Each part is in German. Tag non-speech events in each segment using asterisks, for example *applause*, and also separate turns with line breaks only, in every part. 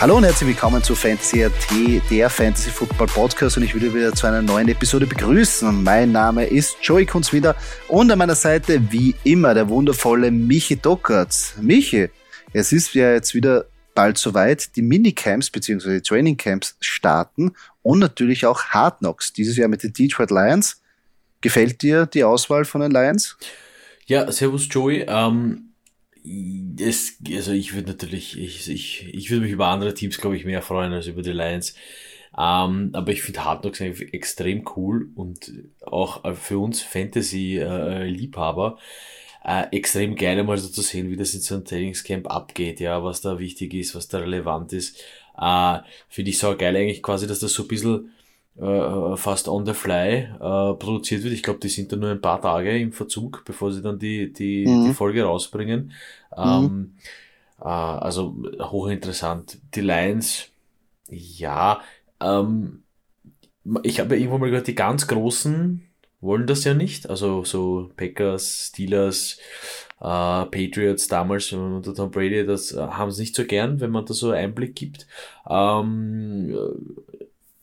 Hallo und herzlich willkommen zu Fantasy AT, der Fantasy Football Podcast und ich würde wieder zu einer neuen Episode begrüßen. Mein Name ist Joey Kunz wieder und an meiner Seite wie immer der wundervolle Michi Dockertz. Michi, es ist ja jetzt wieder bald soweit, die Minicamps bzw. Training Camps starten und natürlich auch Hard Knocks, dieses Jahr mit den Detroit Lions. Gefällt dir die Auswahl von den Lions?
Ja, servus Joey. Ähm es, also ich würde natürlich, ich, ich, ich würde mich über andere Teams, glaube ich, mehr freuen als über die Lions. Ähm, aber ich finde Hard Knocks extrem cool und auch für uns Fantasy-Liebhaber äh, extrem geil, mal so zu sehen, wie das in so einem Trainingscamp abgeht, ja, was da wichtig ist, was da relevant ist. Äh, finde ich so geil eigentlich quasi, dass das so ein bisschen äh, fast on the fly äh, produziert wird. Ich glaube, die sind da nur ein paar Tage im Verzug, bevor sie dann die, die, mhm. die Folge rausbringen. Mhm. Ähm, äh, also hochinteressant. Die Lions, ja, ähm, ich habe ja irgendwo mal gehört, die ganz Großen wollen das ja nicht. Also so Packers, Steelers, äh, Patriots damals unter Tom Brady, das äh, haben sie nicht so gern, wenn man da so Einblick gibt. Ähm,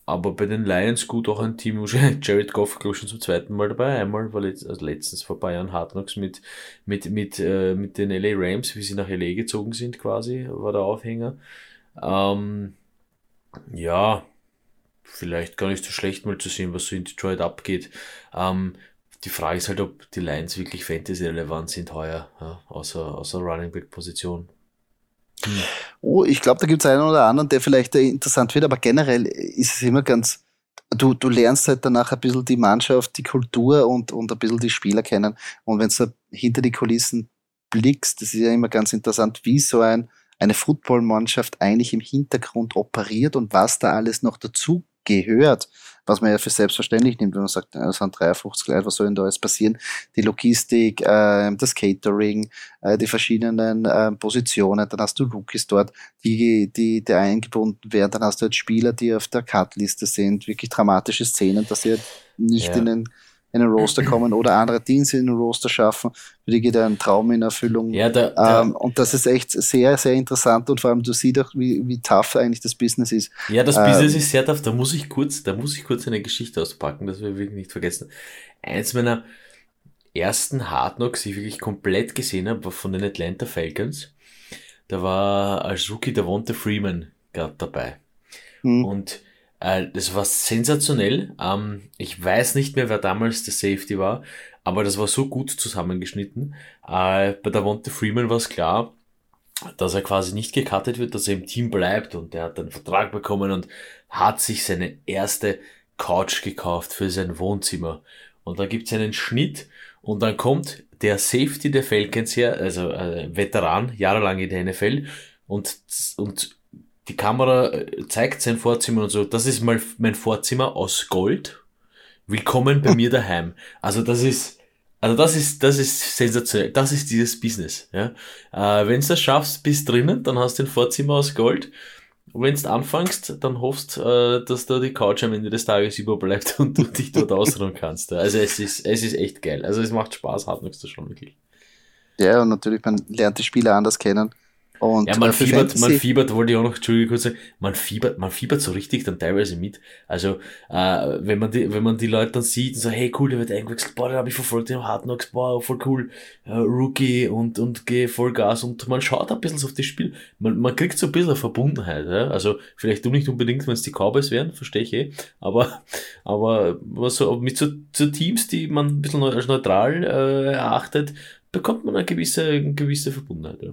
aber bei den Lions gut auch ein Team, *laughs* Jared Goff, glaube schon zum zweiten Mal dabei. Einmal war letzt, also letztens vor paar Jahren Hard Knocks mit, mit, mit, äh, mit den LA Rams, wie sie nach LA gezogen sind quasi, war der Aufhänger. Ähm, ja, vielleicht gar nicht so schlecht mal zu sehen, was so in Detroit abgeht. Ähm, die Frage ist halt, ob die Lions wirklich Fantasy-relevant sind heuer, ja, außer, außer Running Back-Position.
Hm. Oh, ich glaube, da gibt es einen oder anderen, der vielleicht interessant wird, aber generell ist es immer ganz, du, du lernst halt danach ein bisschen die Mannschaft, die Kultur und, und ein bisschen die Spieler kennen. Und wenn du hinter die Kulissen blickst, das ist ja immer ganz interessant, wie so ein, eine Footballmannschaft eigentlich im Hintergrund operiert und was da alles noch dazu gehört was man ja für selbstverständlich nimmt, wenn man sagt, es sind 53 Leute, was soll denn da jetzt passieren? Die Logistik, äh, das Catering, äh, die verschiedenen äh, Positionen, dann hast du Rookies dort, die, die, die eingebunden werden, dann hast du halt Spieler, die auf der Cut-Liste sind, wirklich dramatische Szenen, dass sie halt nicht ja. in den in den Roster kommen oder andere Dienste in den Roster schaffen. Für die geht ein Traum in Erfüllung. Ja, da, da, ähm, und das ist echt sehr, sehr interessant und vor allem du siehst auch, wie, wie tough eigentlich das Business ist.
Ja, das ähm, Business ist sehr tough. Da muss ich kurz, da muss ich kurz eine Geschichte auspacken, das wir wirklich nicht vergessen. Eins meiner ersten Hard Knocks, die ich wirklich komplett gesehen habe, war von den Atlanta Falcons. Da war als Rookie der Wonte Freeman gerade dabei. Hm. Und äh, das war sensationell. Ähm, ich weiß nicht mehr, wer damals der Safety war, aber das war so gut zusammengeschnitten. Äh, bei der Wonte Freeman war es klar, dass er quasi nicht gecuttet wird, dass er im Team bleibt und er hat einen Vertrag bekommen und hat sich seine erste Couch gekauft für sein Wohnzimmer. Und da gibt's einen Schnitt und dann kommt der Safety der Falcons her, also äh, Veteran, jahrelang in der NFL und, und die Kamera äh, zeigt sein Vorzimmer und so, das ist mal mein Vorzimmer aus Gold. Willkommen bei mir daheim. Also das ist, also das ist, das ist sensationell. Das ist dieses Business. Ja? Äh, Wenn du das schaffst, bist drinnen, dann hast du ein Vorzimmer aus Gold. Und wenn du anfängst, dann hoffst, äh, dass da die Couch am Ende des Tages überbleibt *laughs* und du dich dort ausruhen kannst. Also es ist, es ist echt geil. Also es macht Spaß, Hardnocks zu schauen, wirklich.
Ja, und natürlich, man lernt die Spieler anders kennen
Und ja, man fiebert, man fiebert, wollte ich auch noch, Entschuldigung, kurz sagen, man fiebert, man fiebert so richtig dann teilweise mit. Also, äh, wenn man die, wenn man die Leute dann sieht und so, hey, cool, der wird eingewechselt, boah, den habe ich verfolgt, den Hard Knocks, boah, voll cool, äh, Rookie und, und geh voll Gas und man schaut ein bisschen auf das Spiel. Man, man kriegt so ein bisschen Verbundenheit, ja? Also, vielleicht du nicht unbedingt, wenn es die Cowboys wären, verstehe ich eh, aber, aber, was so, mit so, so Teams, die man ein bisschen als neutral, äh, erachtet, bekommt man eine gewisse, eine gewisse Verbundenheit, ja.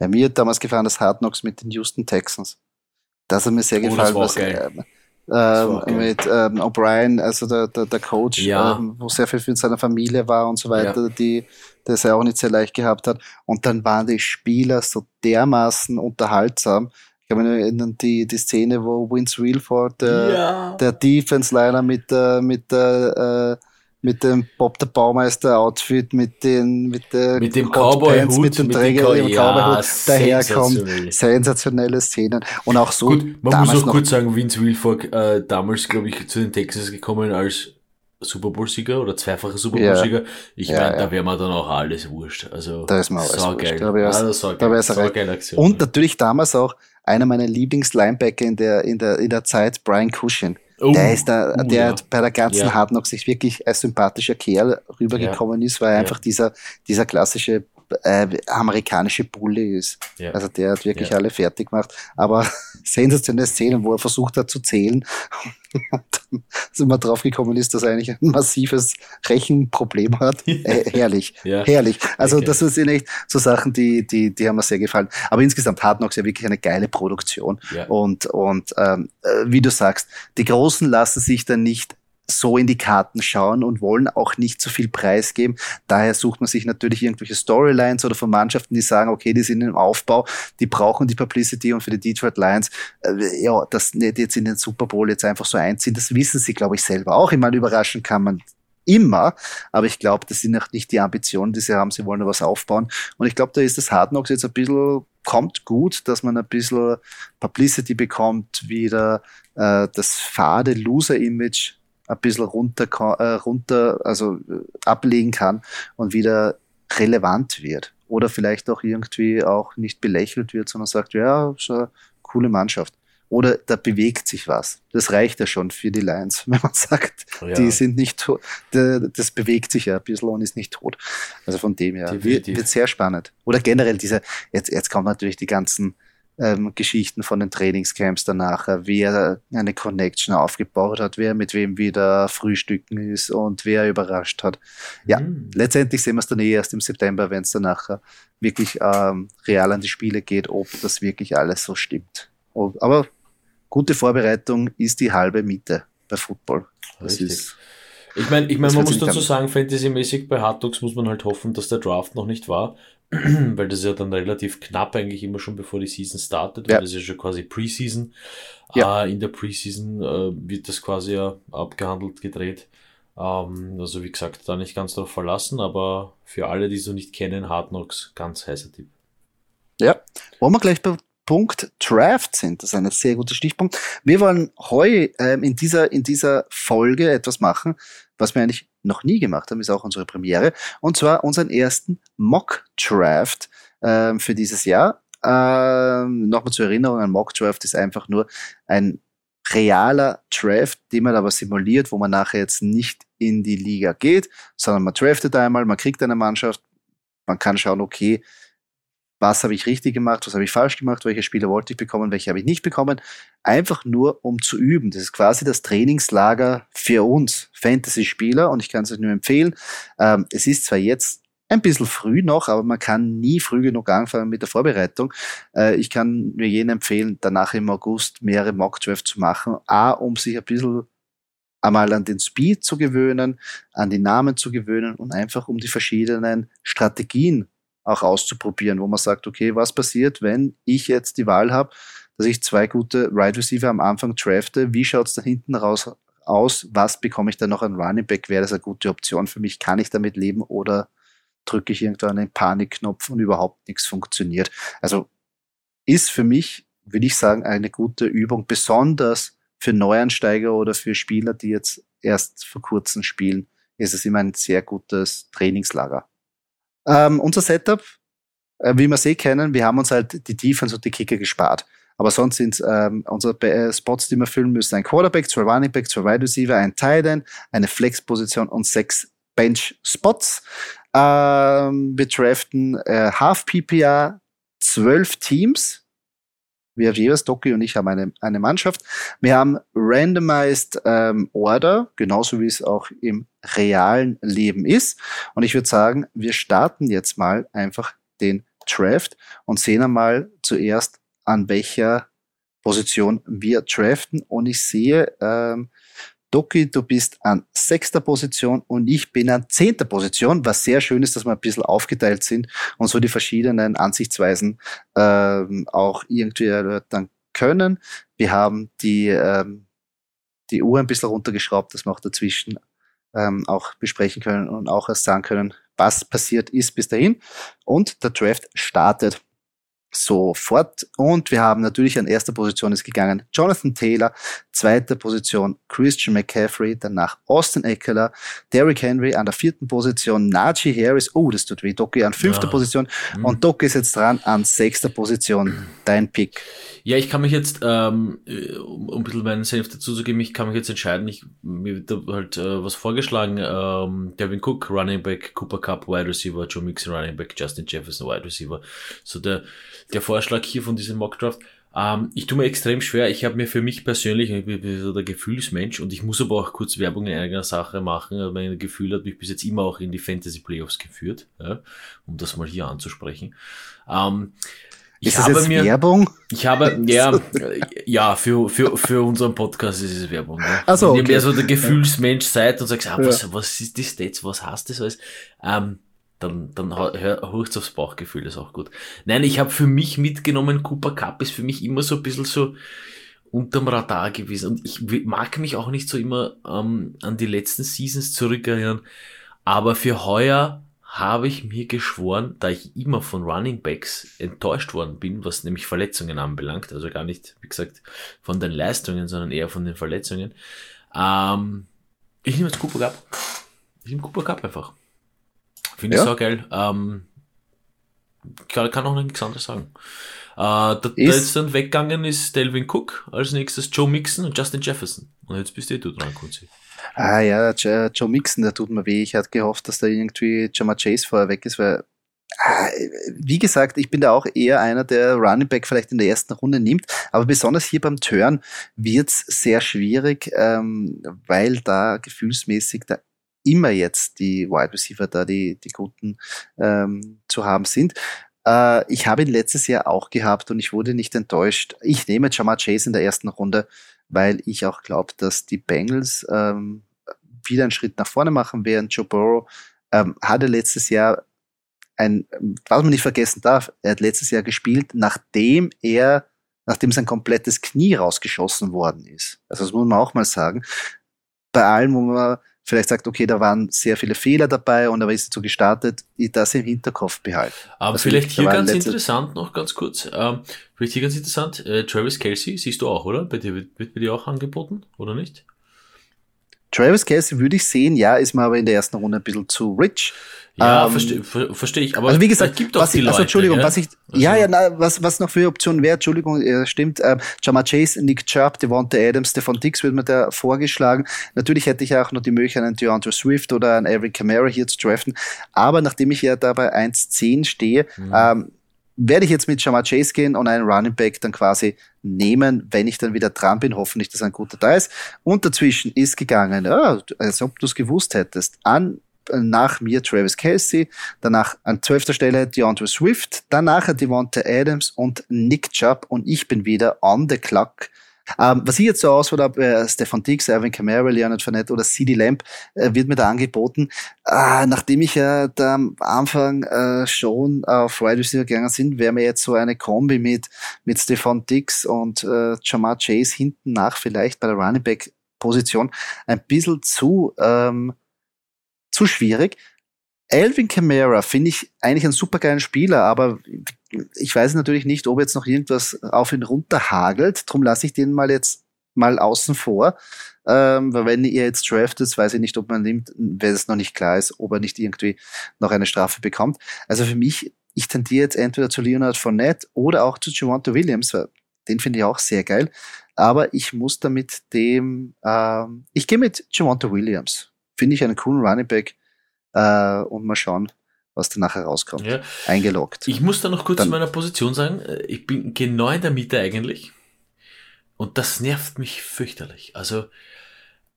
Ja, mir hat damals gefallen das Hard Knocks mit den Houston Texans. Das hat mir sehr oh, gefallen. Was, äh, äh, mit ähm, O'Brien, also der, der, der Coach, ja. ähm, wo sehr viel für seine Familie war und so weiter, ja. die das er auch nicht sehr leicht gehabt hat. Und dann waren die Spieler so dermaßen unterhaltsam. Ich kann mich erinnern, die, die Szene, wo Vince Realford, der, ja. der Defense-Liner mit der, mit der äh, mit dem Bob der Baumeister Outfit, mit den mit der
mit dem Cowboy Hut,
mit dem Träger mit dem Cowboy Hut daherkommt. Sensationelle Szenen und auch so. Gut,
man muss auch kurz sagen, Vince Wilfork äh, damals, glaube ich, zu den Texas gekommen als Super Bowl-Sieger oder zweifacher Super Bowl-Sieger. Ich ja, meine, ja. da wäre man dann auch alles wurscht. Also,
da ist mir alles geil.
Da wäre also, so
geil. So geile Aktion. Und natürlich damals auch einer meiner Lieblings-Linebacker in der, in der, in der Zeit, Brian Cushion. Oh, der ist da, uh, der ja. bei der ganzen ja. Hard Knocks sich wirklich als sympathischer Kerl rübergekommen ja. ist, weil er einfach dieser, dieser klassische äh, amerikanische Bulle ist. Ja. Also der hat wirklich ja. alle fertig gemacht. Aber *laughs* sensationelle Szenen, wo er versucht hat zu zählen und dann sind wir drauf gekommen ist, dass er eigentlich ein massives Rechenproblem hat. Äh, herrlich, ja. herrlich. Also okay. das sind echt so Sachen, die, die, die haben mir sehr gefallen. Aber insgesamt Hard Knocks ja wirklich eine geile Produktion. Ja. Und, und ähm, äh, wie du sagst, die Großen lassen sich dann nicht so in die Karten schauen und wollen auch nicht so viel preisgeben. Daher sucht man sich natürlich irgendwelche Storylines oder von Mannschaften, die sagen, okay, die sind im Aufbau, die brauchen die Publicity und für die Detroit Lions, äh, ja, das nicht jetzt in den Super Bowl jetzt einfach so einziehen, das wissen sie, glaube ich, selber auch. Ich meine, überraschen kann man immer, aber ich glaube, das sind auch nicht die Ambitionen, die sie haben. Sie wollen was aufbauen. Und ich glaube, da ist das Hard Knocks jetzt ein bisschen, kommt gut, dass man ein bisschen Publicity bekommt, wieder äh, das fade Loser-Image ein bisschen runter, äh, runter also äh, ablegen kann und wieder relevant wird. Oder vielleicht auch irgendwie auch nicht belächelt wird, sondern sagt, ja, so eine coole Mannschaft. Oder da bewegt sich was. Das reicht ja schon für die Lions, *laughs* wenn man sagt, ja. die sind nicht tot. Das bewegt sich ja ein bisschen und ist nicht tot. Also von dem her wird, wird sehr spannend. Oder generell diese, jetzt, jetzt kommen natürlich die ganzen ähm, Geschichten von den Trainingscamps danach, äh, wer eine Connection aufgebaut hat, wer mit wem wieder frühstücken ist und wer überrascht hat. Ja, mhm. letztendlich sehen wir es dann eh erst im September, wenn es dann nachher wirklich ähm, real an die Spiele geht, ob das wirklich alles so stimmt. Aber gute Vorbereitung ist die halbe Miete bei Football. Das Richtig. ist
ich meine, ich mein, man muss dazu sagen, fantasymäßig bei Hard Dogs muss man halt hoffen, dass der Draft noch nicht war, *clears throat* weil das ist ja dann relativ knapp eigentlich immer schon bevor die Season startet, weil ja. das ist ja schon quasi Preseason. Ja. Äh, in der Preseason äh, wird das quasi ja abgehandelt, gedreht. Ähm, also wie gesagt, da nicht ganz darauf verlassen, aber für alle, die so nicht kennen, Hard Knocks, ganz heißer Tipp.
Ja, wollen wir gleich bei Punkt Draft sind. Das ist ein sehr guter Stichpunkt. Wir wollen heute ähm, in, dieser, in dieser Folge etwas machen, was wir eigentlich noch nie gemacht haben, ist auch unsere Premiere. Und zwar unseren ersten Mock Draft ähm, für dieses Jahr. Ähm, Nochmal zur Erinnerung, ein Mock Draft ist einfach nur ein realer Draft, den man aber simuliert, wo man nachher jetzt nicht in die Liga geht, sondern man draftet einmal, man kriegt eine Mannschaft, man kann schauen, okay, was habe ich richtig gemacht, was habe ich falsch gemacht, welche Spiele wollte ich bekommen, welche habe ich nicht bekommen. Einfach nur, um zu üben. Das ist quasi das Trainingslager für uns Fantasy-Spieler und ich kann es euch nur empfehlen. Ähm, es ist zwar jetzt ein bisschen früh noch, aber man kann nie früh genug anfangen mit der Vorbereitung. Äh, ich kann nur jenen empfehlen, danach im August mehrere Mockdrafts zu machen. A, um sich ein bisschen einmal an den Speed zu gewöhnen, an die Namen zu gewöhnen und einfach um die verschiedenen Strategien auch auszuprobieren, wo man sagt, okay, was passiert, wenn ich jetzt die Wahl habe, dass ich zwei gute Wide Receiver am Anfang drafte, wie schaut es da hinten raus aus, was bekomme ich dann noch an Running Back, wäre das eine gute Option für mich, kann ich damit leben oder drücke ich irgendwo einen Panikknopf und überhaupt nichts funktioniert. Also ist für mich, würde ich sagen, eine gute Übung, besonders für Neuansteiger oder für Spieler, die jetzt erst vor kurzem spielen, ist es immer ein sehr gutes Trainingslager. Ähm, unser Setup äh, wie wir sie kennen, wir haben uns halt die Defense und die Kicker gespart. Aber sonst sind ähm, unsere äh, Spots, die wir füllen müssen, ein Quarterback, zwei Running Back, zwei Wide Receiver, ein Tight End, eine Flex-Position und sechs Bench-Spots. Ähm, wir draften äh, Half PPR, zwölf Teams. Wir jeweils, Doki und ich haben eine, eine Mannschaft. Wir haben Randomized ähm, Order, genauso wie es auch im realen Leben ist. Und ich würde sagen, wir starten jetzt mal einfach den Draft und sehen einmal zuerst, an welcher Position wir draften. Und ich sehe, ähm, Doki, du bist an sechster Position und ich bin an zehnter Position, was sehr schön ist, dass wir ein bisschen aufgeteilt sind und so die verschiedenen Ansichtsweisen ähm, auch irgendwie erläutern können. Wir haben die, ähm, die Uhr ein bisschen runtergeschraubt, dass wir auch dazwischen ähm, auch besprechen können und auch erst sagen können, was passiert ist bis dahin. Und der Draft startet sofort. Und wir haben natürlich an erster Position ist gegangen Jonathan Taylor, zweite Position Christian McCaffrey, danach Austin Eckler, Derrick Henry an der vierten Position, Najee Harris, oh, das tut weh, Doki an fünfter ja. Position mhm. und Doki ist jetzt dran an sechster Position, dein Pick.
Ja, ich kann mich jetzt, ähm, um, um ein bisschen meinen Senf dazu zu geben, ich kann mich jetzt entscheiden, ich, mir wird halt äh, was vorgeschlagen, ähm, Devin Cook, Running Back, Cooper Cup, Wide Receiver, Joe Mixon, Running Back, Justin Jefferson, Wide Receiver. So der, der Vorschlag hier von diesem Mockdraft. Ähm, ich tue mir extrem schwer. Ich habe mir für mich persönlich, ich bin so der Gefühlsmensch und ich muss aber auch kurz Werbung in eigener Sache machen. Mein Gefühl hat mich bis jetzt immer auch in die Fantasy Playoffs geführt, ja, um das mal hier anzusprechen. Ähm,
ich ist habe das jetzt mir, Werbung?
Ich habe, *laughs* ja, ja, für, für, für unseren Podcast ist es Werbung. Ja.
Also,
okay. Wenn ihr so der Gefühlsmensch seid und sagst, ah, was, was ist die Stats, was heißt das alles? Ähm, dann, dann hörst aufs Bauchgefühl, ist auch gut. Nein, ich habe für mich mitgenommen, Cooper Cup ist für mich immer so ein bisschen so unterm Radar gewesen. Und ich mag mich auch nicht so immer ähm, an die letzten Seasons zurückerinnern. Aber für heuer habe ich mir geschworen, da ich immer von Running Backs enttäuscht worden bin, was nämlich Verletzungen anbelangt, also gar nicht, wie gesagt, von den Leistungen, sondern eher von den Verletzungen. Ähm, ich nehme jetzt Cooper Cup. Ich nehme Cooper Cup einfach. Finde ich ja. so geil. Ähm, kann, kann auch nichts anderes sagen. Äh, der, der jetzt dann weggegangen ist Delvin Cook, als nächstes Joe Mixon und Justin Jefferson. Und jetzt bist eh du dran, Kunzi.
Ah ja, Joe Mixon, der tut mir weh. Ich hatte gehofft, dass da irgendwie Jama Chase vorher weg ist, weil ah, wie gesagt, ich bin da auch eher einer, der Running Back vielleicht in der ersten Runde nimmt, aber besonders hier beim Turn wird's sehr schwierig, ähm, weil da gefühlsmäßig da immer jetzt die Wide Receiver da, die, die guten ähm, zu haben sind. Äh, ich habe ihn letztes Jahr auch gehabt und ich wurde nicht enttäuscht. Ich nehme Jamar Chase in der ersten Runde, weil ich auch glaube, dass die Bengals ähm, wieder einen Schritt nach vorne machen werden. Joe Burrow ähm, hatte letztes Jahr ein, was man nicht vergessen darf, er hat letztes Jahr gespielt, nachdem er, nachdem sein komplettes Knie rausgeschossen worden ist. Also das muss man auch mal sagen. Bei allem, wo man vielleicht sagt, okay, da waren sehr viele Fehler dabei und aber ist so gestartet, das im Hinterkopf behalten.
Aber also vielleicht hier ganz interessant, noch ganz kurz, ähm, vielleicht hier ganz interessant, äh, Travis Kelsey siehst du auch, oder? Bei dir, wird, wird bei dir auch angeboten, oder nicht?
Travis Kelsey würde ich sehen, ja, ist mir aber in der ersten Runde ein bisschen zu rich.
Ja, ähm, verstehe versteh ich. Aber
also wie gesagt, gibt auch die ich, also Entschuldigung, ja? was ich, also. ja, ja, na, was, was noch für Optionen wäre, Entschuldigung, ja, stimmt, ähm, Jama Chase, Nick Chubb, Devonta Adams, Stefan Dix wird mir da vorgeschlagen. Natürlich hätte ich auch noch die Möglichkeit, einen DeAndre Swift oder einen Eric Kamara hier zu draften. Aber nachdem ich ja da bei 1.10 stehe, mhm. ähm, werde ich jetzt mit Jamar Chase gehen und einen Running Back dann quasi nehmen, wenn ich dann wieder dran bin. Hoffentlich, dass ein guter da ist. Und dazwischen ist gegangen, ja, als ob du es gewusst hättest, an nach mir Travis Kelsey, danach an zwölfter Stelle DeAndre Swift, danach Devonta Adams und Nick Chubb und ich bin wieder on the clock. Ähm, was ich jetzt so auswahl habe, äh, Stefan Dix, Erwin Kamara, Leonard Fournette oder CD Lamp, äh, wird mir da angeboten. Äh, nachdem ich ja da am Anfang äh, schon auf Wide Receiver gegangen sind, wäre mir jetzt so eine Kombi mit, mit Stefan Dix und äh, Jamar Chase hinten nach vielleicht bei der Running Back Position ein bisschen zu ähm, zu schwierig. Alvin Kamara finde ich eigentlich einen supergeilen Spieler, aber ich weiß natürlich nicht, ob jetzt noch irgendwas auf ihn runterhagelt. Drum lasse ich den mal jetzt mal außen vor. Ähm, weil wenn ihr jetzt draftet, weiß ich nicht, ob man nimmt, wenn es noch nicht klar ist, ob er nicht irgendwie noch eine Strafe bekommt. Also für mich ich tendiere jetzt entweder zu Leonard Fournette oder auch zu Javante Williams, den finde ich auch sehr geil. Aber ich muss damit dem, ähm, ich gehe mit Javante Williams. Finde ich einen coolen Running Back äh, und mal schauen, was da nachher rauskommt. Ja. Eingeloggt.
Ich muss da noch kurz Dann, zu meiner Position sagen. Äh, ich bin genau in der Mitte eigentlich. Und das nervt mich fürchterlich. Also,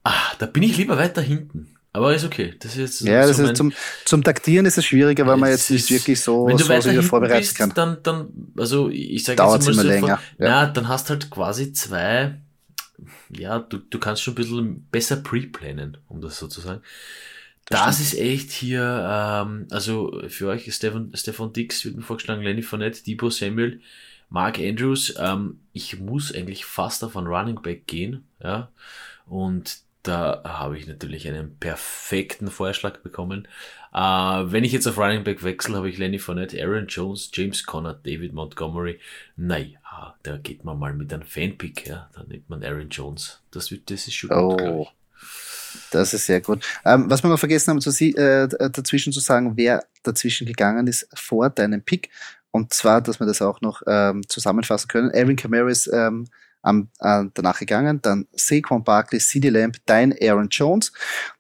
ah, da bin ich lieber weiter hinten. Aber ist okay. Das ist jetzt
ja, das so ist zum, zum Taktieren ist es schwieriger, weil man jetzt nicht wirklich so,
wenn du
so
sich vorbereiten bist, kann. Dann, dann, also ich sage
jetzt mal so länger.
Von, ja. Na, dann hast halt quasi zwei, ja, du, du kannst schon ein bisschen besser pre-planen, um das so zu sagen. Das, ist echt hier, ähm, also für euch, Stefan, Stefan Dix wird mir vorgeschlagen, Lenny Fournette, Debo Samuel, Mark Andrews. Ähm, ich muss eigentlich fast auf einen Running Back gehen, ja, und da habe ich natürlich einen perfekten Vorschlag bekommen. Äh, wenn ich jetzt auf Running Back wechsle, habe ich Lenny Fournette, Aaron Jones, James Conner, David Montgomery. Naja, da geht man mal mit einem Fanpick, ja. Da nimmt man Aaron Jones. Das, wird, das ist schon
oh. Das ist sehr gut. Ähm, was wir noch vergessen haben, zu, äh, dazwischen zu sagen, wer dazwischen gegangen ist vor deinem Pick. Und zwar, dass wir das auch noch ähm, zusammenfassen können. Aaron Kamara ist ähm, am, äh, danach gegangen. Dann Saquon Barkley, CD Lamb, dein Aaron Jones.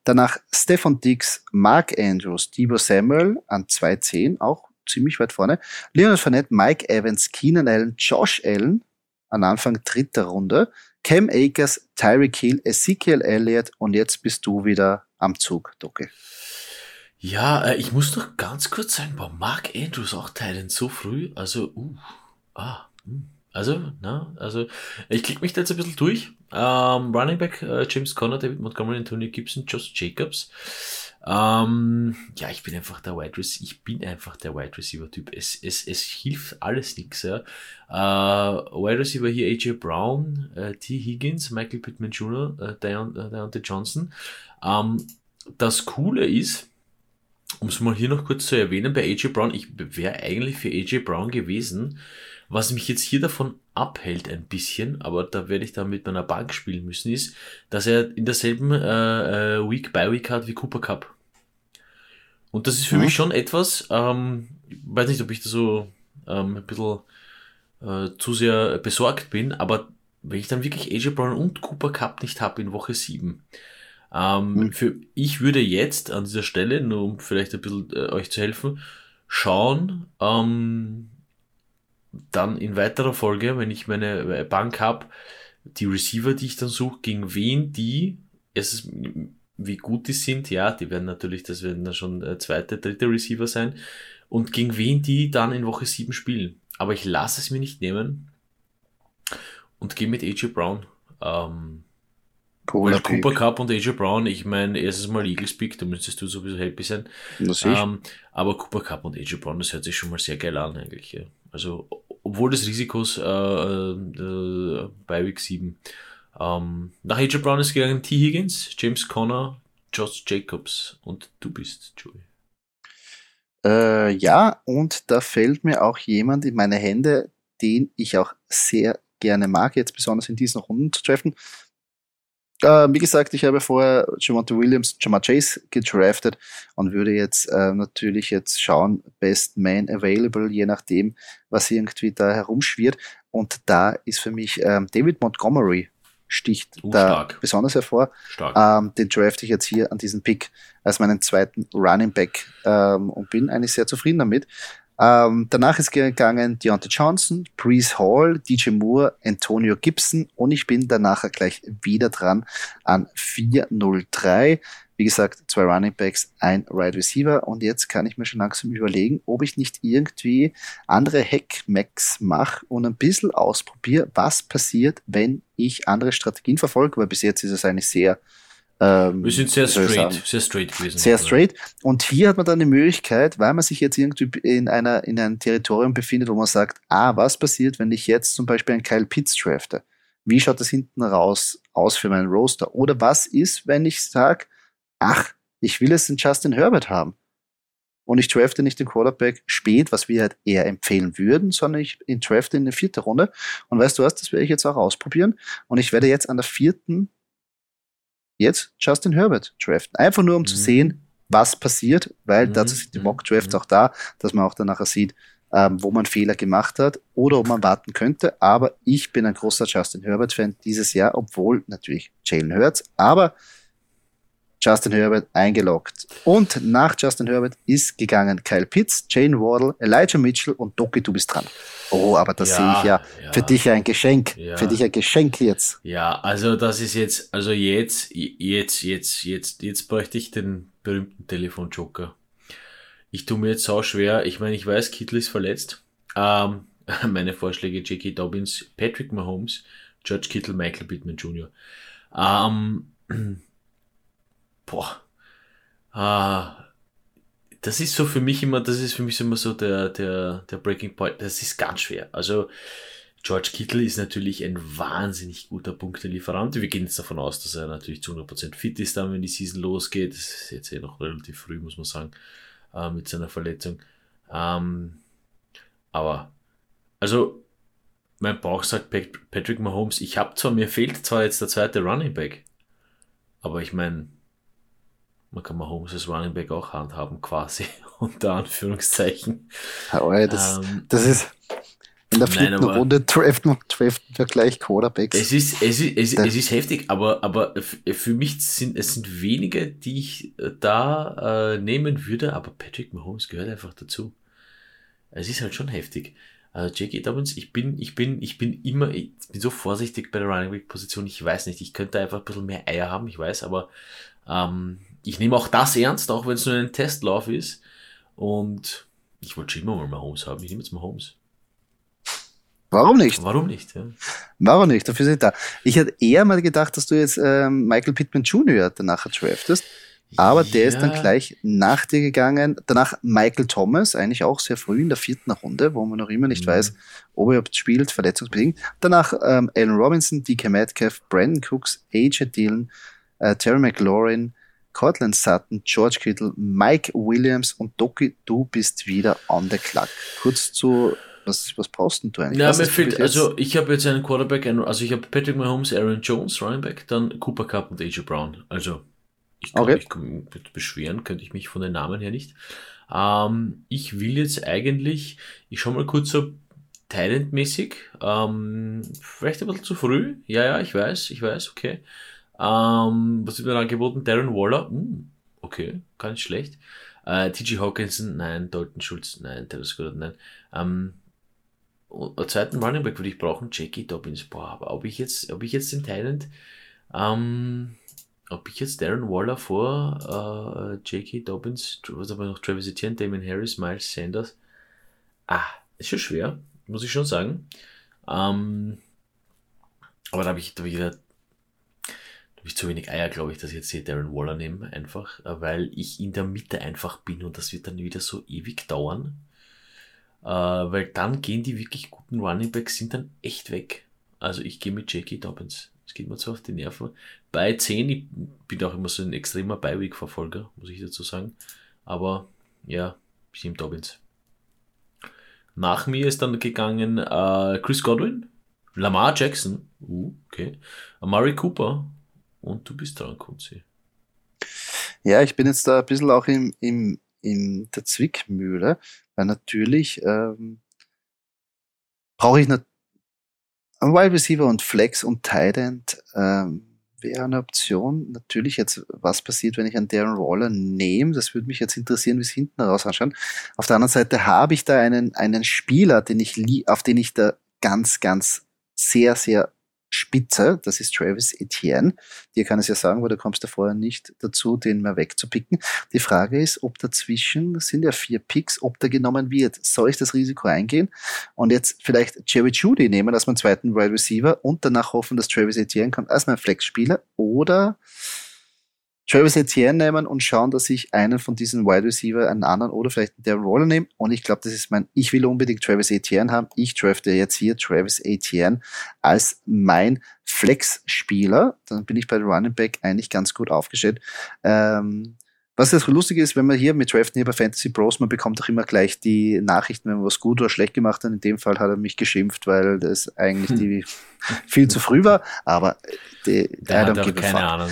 Danach Stefan Dix, Mark Andrews, Debo Samuel an 2.10, auch ziemlich weit vorne. Leonard Fournette, Mike Evans, Keenan Allen, Josh Allen an Anfang dritter Runde. Cam Akers, Tyreek Hill, Ezekiel Elliott und jetzt bist du wieder am Zug, Docke.
Ja, äh, ich muss noch ganz kurz sagen, war Mark Andrews auch teilen so früh? Also, uh, ah. Hm. Also, na, also ich klicke mich da jetzt ein bisschen durch. Ähm, Running Back äh, James Conner, David Montgomery, Antonio Gibson, Josh Jacobs. Ähm, ja, ich bin einfach der Wide Receiver, ich bin einfach der Wide Receiver Typ. Es, es, es hilft alles nichts. Ja. Äh, Wide Receiver hier AJ Brown, äh, T. Higgins, Michael Pittman Jr., äh, Deont äh, Deontay Johnson. Ähm, das Coole ist, um es mal hier noch kurz zu erwähnen, bei AJ Brown, ich wäre eigentlich für AJ Brown gewesen, was mich jetzt hier davon abhält ein bisschen, aber da werde ich dann mit meiner Bank spielen müssen, ist, dass er in derselben äh, äh, Week by Week hat wie Cooper Cup. Und das ist für mhm. mich schon etwas, ähm, ich weiß nicht, ob ich da so ähm, ein bisschen äh, zu sehr besorgt bin, aber wenn ich dann wirklich AJ Brown und Cooper Cup nicht habe in Woche 7, ähm, mhm. für, ich würde jetzt an dieser Stelle, nur um vielleicht ein bisschen äh, euch zu helfen, schauen, ähm, dann in weiterer Folge, wenn ich meine äh, Bank habe, die Receiver, die ich dann suche, gegen wen die, es ist, wie gut die sind, ja, die werden natürlich, das werden dann schon äh, zweite, dritte Receiver sein, und gegen wen die dann in Woche 7 spielen. Aber ich lasse es mir nicht nehmen und gehe mit AJ Brown. Ähm, Cooler Cooper Cup und AJ Brown, ich meine, erstes Mal Eagles Pick, da müsstest du sowieso happy sein. Ähm, aber Cooper Cup und AJ Brown, das hört sich schon mal sehr geil an eigentlich. Ja. Also, obwohl des Risikos äh, äh, bei Week 7. Ähm, nach AJ Brown ist gegangen T. Higgins, James Conner, Josh Jacobs und du bist Joey.
Äh, ja, und da fällt mir auch jemand in meine Hände, den ich auch sehr gerne mag, jetzt besonders in diesen Runden zu treffen. Äh, wie gesagt, ich habe vorher Jamonte Williams, Jamar Chase gedraftet und würde jetzt äh, natürlich jetzt schauen, Best Man Available, je nachdem, was irgendwie da herumschwirrt. Und da ist für mich ähm, David Montgomery sticht uh, da stark. besonders hervor. Ähm, den draft ich jetzt hier an diesen Pick als meinen zweiten Running Back ähm, und bin eigentlich sehr zufrieden damit. Ähm, danach ist gegangen Deontay Johnson, Breeze Hall, DJ Moore, Antonio Gibson und ich bin danach gleich wieder dran an 403. Wie gesagt, zwei Running Backs, ein Wide right Receiver und jetzt kann ich mir schon langsam überlegen, ob ich nicht irgendwie andere Hackmacks mache und ein bisschen ausprobiere, was passiert, wenn ich andere Strategien verfolge, weil bis jetzt ist es eigentlich sehr
ähm, Wir sind sehr straight, sehr straight gewesen.
Sehr straight. Und hier hat man dann die Möglichkeit, weil man sich jetzt irgendwie in einer, in einem Territorium befindet, wo man sagt, ah, was passiert, wenn ich jetzt zum Beispiel einen Kyle Pitts drafte? Wie schaut das hinten raus aus für meinen Roster? Oder was ist, wenn ich sage, ach, ich will jetzt den Justin Herbert haben? Und ich drafte nicht den Quarterback spät, was wir halt eher empfehlen würden, sondern ich drafte in der vierten Runde. Und weißt du was, das werde ich jetzt auch ausprobieren. Und ich werde jetzt an der vierten jetzt Justin Herbert draften. Einfach nur, um mhm. zu sehen, was passiert, weil mhm. dazu sind die mhm, Mock Drafts mhm. auch da, dass man auch dann nachher sieht, ähm, wo man Fehler gemacht hat oder ob man warten könnte. Aber ich bin ein großer Justin Herbert-Fan dieses Jahr, obwohl natürlich Jalen Hurts, aber Justin Herbert eingeloggt. Und nach Justin Herbert ist gegangen Kyle Pitts, Jane Wardle, Elijah Mitchell und Doki, du bist dran. Oh, aber das ja, sehe ich ja, ja, für dich ein Geschenk. Ja. Für dich ein Geschenk jetzt.
Ja, also das ist jetzt, also jetzt, jetzt, jetzt, jetzt, jetzt bräuchte ich den berühmten Telefonjoker. Ich tue mir jetzt so schwer. Ich meine, ich weiß, Kittel ist verletzt. Ähm, *laughs* meine Vorschläge J.K. Dobbins, Patrick Mahomes, George Kittle, Michael Pittman Jr. Ähm, *clears throat* boah. Ah, das ist so für mich immer, das ist für mich immer so der, der, der Breaking Point. Das ist ganz schwer. Also, George Kittle ist natürlich ein wahnsinnig guter Punktelieferant. Wir gehen jetzt davon aus, dass er natürlich zu 100% fit ist, dann wenn die Season losgeht. Das ist jetzt eh noch relativ früh, muss man sagen, äh, mit seiner Verletzung. Ähm, aber, also, mein Bauch sagt Patrick Mahomes, ich habe zwar, mir fehlt zwar jetzt der zweite Running Back, aber ich meine, man kann Mahomes als Running Back auch handhaben, quasi, *laughs* unter Anführungszeichen.
Ja, das, ähm, das ist in der vierten Nein, Runde draften, draften wir gleich Quarterbacks.
Es ist, es ist, es, es ist heftig, aber, aber für mich sind es sind wenige, die ich äh, da äh, nehmen würde, aber Patrick Mahomes gehört einfach dazu. Es ist halt schon heftig. Also J.K. Dobbins, ich bin, ich bin, ich bin immer, ich bin so vorsichtig bei der Running Back Position. Ich weiß nicht, ich könnte einfach ein bisschen mehr Eier haben, ich weiß, aber ähm, ich nehme auch das ernst, auch wenn es nur ein Testlauf ist. Und ich wollte schon immer mal Mahomes haben. Ich nehme jetzt Mahomes.
Warum nicht?
Warum nicht? Ja.
Warum nicht? Dafür sind da. Ich hätte eher mal gedacht, dass du jetzt ähm, Michael Pittman Jr. danach draftest. Aber der ist dann gleich nach dir gegangen. Danach Michael Thomas, eigentlich auch sehr früh in der vierten Runde, wo man noch immer nicht mhm. weiß, ob er überhaupt spielt, verletzungsbedingt. Danach ähm, Alan Robinson, DK Metcalf, Brandon Cooks, AJ Dillon, äh, Terry McLaurin, Cortland Sutton, George Kittle, Mike Williams und Doki, du bist wieder on the clock. Kurz zu, was, was brauchst du eigentlich?
Ja, mir fehlt, also ich habe jetzt einen Quarterback, also ich habe Patrick Mahomes, Aaron Jones, Running Back, dann Cooper Cup und AJ Brown. Also ich kann okay. mich beschweren, könnte ich mich von den Namen her nicht. Ähm, ich will jetzt eigentlich, ich schau mal kurz so Talentmäßig, ähm, vielleicht ein bisschen zu früh. Ja, ja, ich weiß, ich weiß, okay. Ähm, was wird mir angeboten? Darren Waller? Hm, okay, gar nicht schlecht. Äh, TG Hawkinson? Nein. Dalton Schulz? Nein. Taylor Scott? Nein. Ähm, einen zweiten Running Back würde ich brauchen. Jackie Dobbins. Boah, aber ob ich jetzt, ob ich jetzt den Thailand, ähm, ob ich jetzt Darren Waller vor äh, J.K. Dobbins, was aber noch Travis Etienne, Damon Harris, Miles Sanders. Ah, ist schon schwer, muss ich schon sagen. Ähm, aber da habe ich, da hab ich wieder habe ich zu wenig Eier, glaube ich, dass ich jetzt hier Darren Waller nehme, einfach, äh, weil ich in der Mitte einfach bin und das wird dann wieder so ewig dauern. Äh, weil dann gehen die wirklich guten Running Backs sind dann echt weg. Also ich gehe mit J.K. Dobbins. Es geht mir zu auf die Nerven. Bei 10, ich bin auch immer so ein extremer Bi-Week-Verfolger, muss ich dazu sagen. Aber ja, ich nehme Dobbins. Nach mir ist dann gegangen äh, Chris Godwin, Lamar Jackson, uh, okay, Amari Cooper, und du bist dran, Kunzi.
Ja, ich bin jetzt da ein bisschen auch im, im, in der Zwickmühle, weil natürlich ähm, brauche ich einen Wide Receiver und Flex und Tight End ähm, wäre eine Option. Natürlich jetzt, was passiert, wenn ich einen Darren Waller nehme? Das würde mich jetzt interessieren, wie es hinten raus anschaut. Auf der anderen Seite habe ich da einen, einen Spieler, den ich, auf den ich da ganz, ganz sehr, sehr Spitze, das ist Travis Etienne. Dir kann es ja sagen, weil du kommst ja vorher nicht dazu, den mal wegzupicken. Die Frage ist, ob dazwischen, sind ja vier Picks, ob der genommen wird. Soll ich das Risiko eingehen und jetzt vielleicht Jerry Judy nehmen als meinen zweiten Wide Receiver und danach hoffen, dass Travis Etienne kommt als mein Flex-Spieler oder Travis Etienne nehmen und schauen, dass ich einen von diesen Wide Receiver, einen anderen oder vielleicht einen Darren Waller nehme. Und ich glaube, das ist mein, ich will unbedingt Travis Etienne haben. Ich drafte jetzt hier Travis Etienne als mein Flex-Spieler. Dann bin ich bei Running Back eigentlich ganz gut aufgestellt. Ähm, was das Lustige ist, wenn man hier mit Draften hier bei Fantasy Bros, man bekommt auch immer gleich die Nachrichten, wenn man was gut oder schlecht gemacht hat. In dem Fall hat er mich geschimpft, weil das eigentlich die *laughs* viel zu früh war. Aber die,
der hat auch keine Ahnung.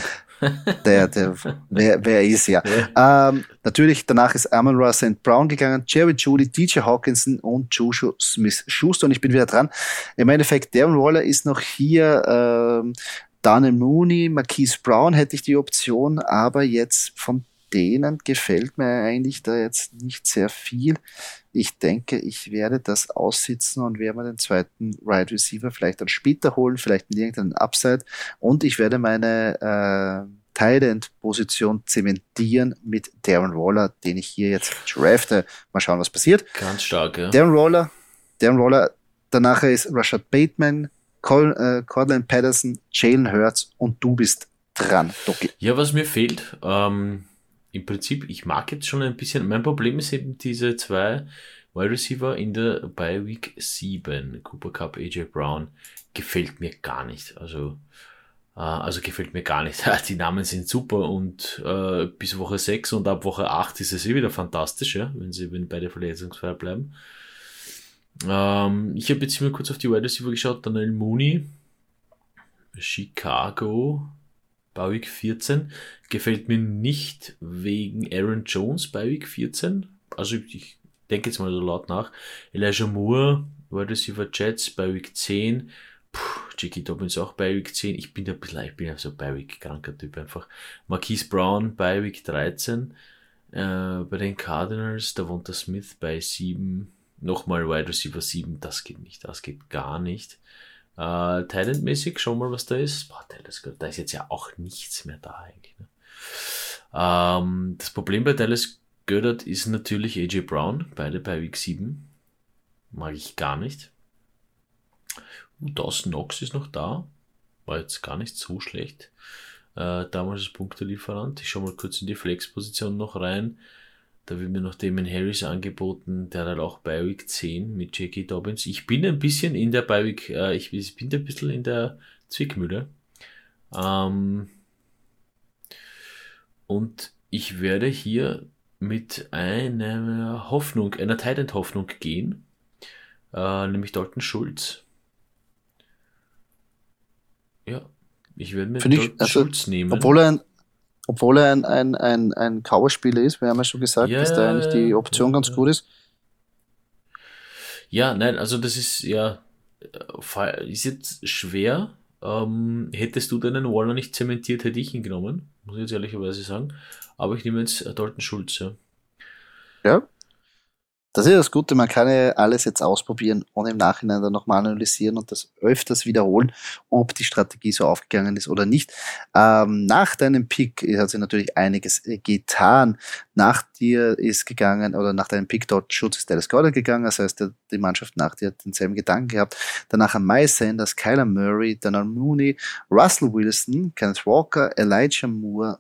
Der, der, wer, wer ist ja. ja. Ähm, natürlich, danach ist Amon Ra St. Brown gegangen, Jerry Judy, DJ Hawkinson und Joshua Smith Schuster und ich bin wieder dran. Im Endeffekt, Darren Waller ist noch hier, ähm, Daniel Mooney, Marquise Brown hätte ich die Option, aber jetzt von denen gefällt mir eigentlich da jetzt nicht sehr viel. Ich denke, ich werde das aussitzen und werde mir den zweiten Wide Receiver vielleicht dann später holen, vielleicht mit irgendeinem Upside. Und ich werde meine äh, Tight End Position zementieren mit Darren Waller, den ich hier jetzt drafte. Mal schauen, was passiert.
Ganz stark, ja.
Darren Waller, Darren Waller, danach ist Rashad Bateman, Col äh, Cortland Patterson, Jalen Hurts und du bist dran,
Doki. Ja, was mir fehlt, ähm, im Prinzip, ich mag jetzt schon ein bisschen, mein Problem ist eben diese zwei Wide Receiver in der bei Week 7, Cooper Cup, AJ Brown, gefällt mir gar nicht. Also, äh, also gefällt mir gar nicht. *laughs* Die Namen sind super und äh, bis Woche 6 und ab Woche 8 ist es eh wieder fantastisch, ja, wenn sie wenn beide verletzungsfrei bleiben. Ähm, ich habe jetzt mal kurz auf die Wide Receiver geschaut, Daniel Mooney, Chicago, bei Week 14. Gefällt mir nicht wegen Aaron Jones bei Week 14. Also ich denke jetzt mal so laut nach. Elijah Moore, Wide Receiver Jets bei Week 10. Puh, J.K. Dobbins auch bei Week 10. Ich bin da ein bisschen, ich bin so bei Week kranker Typ einfach. Marquise Brown bei Week 13. Äh, bei den Cardinals, da wohnt der Smith bei 7. Nochmal Wide Receiver 7. Das geht nicht, das geht gar nicht. Äh, Talentmäßig, schau mal, was da ist. Boah, Dallas, da ist jetzt ja auch nichts mehr da eigentlich. Ne? Ähm, das Problem bei Dallas Gödert ist natürlich AJ Brown, beide bei Week 7. Mag ich gar nicht. Uh, Dawson Knox ist noch da. War jetzt gar nicht so schlecht. Äh, damals als Punktelieferant. Ich schau mal kurz in die Flex-Position noch rein. Da wird mir noch Damon Harris angeboten, der hat auch bei Week 10 mit J.K. Dobbins. Ich bin ein bisschen in der bei Week, äh, ich, ich bin ein bisschen in der Zwickmühle. Ähm, und ich werde hier mit einer Hoffnung, einer Titan-Hoffnung gehen, äh, nämlich Dalton Schulz. Ja, ich werde mir
Dalton ich, also, Schulz nehmen. Obwohl er ein obwohl er ein, ein, ein, ein Cowboy-Spieler ist, wir haben ja schon gesagt, ja, dass da eigentlich die Option ja, ganz gut ist.
Ja, nein, also das ist ja, ist jetzt schwer. Ähm, hättest du deinen Waller nicht zementiert, hätte ich ihn genommen, muss ich jetzt ehrlicherweise sagen. Aber ich nehme jetzt Dalton Schulz, ja.
Ja, das ist das Gute, man kann ja alles jetzt ausprobieren und im Nachhinein dann nochmal analysieren und das öfters wiederholen, ob die Strategie so aufgegangen ist oder nicht. Ähm, nach deinem Pick hat sich natürlich einiges äh, getan. Nach dir ist gegangen, oder nach deinem Pick dort Schutz ist Dallas Gordon gegangen, das heißt, die Mannschaft nach dir hat denselben Gedanken gehabt. Danach am Miles Sanders, Kyler Murray, Donald Mooney, Russell Wilson, Kenneth Walker, Elijah Moore,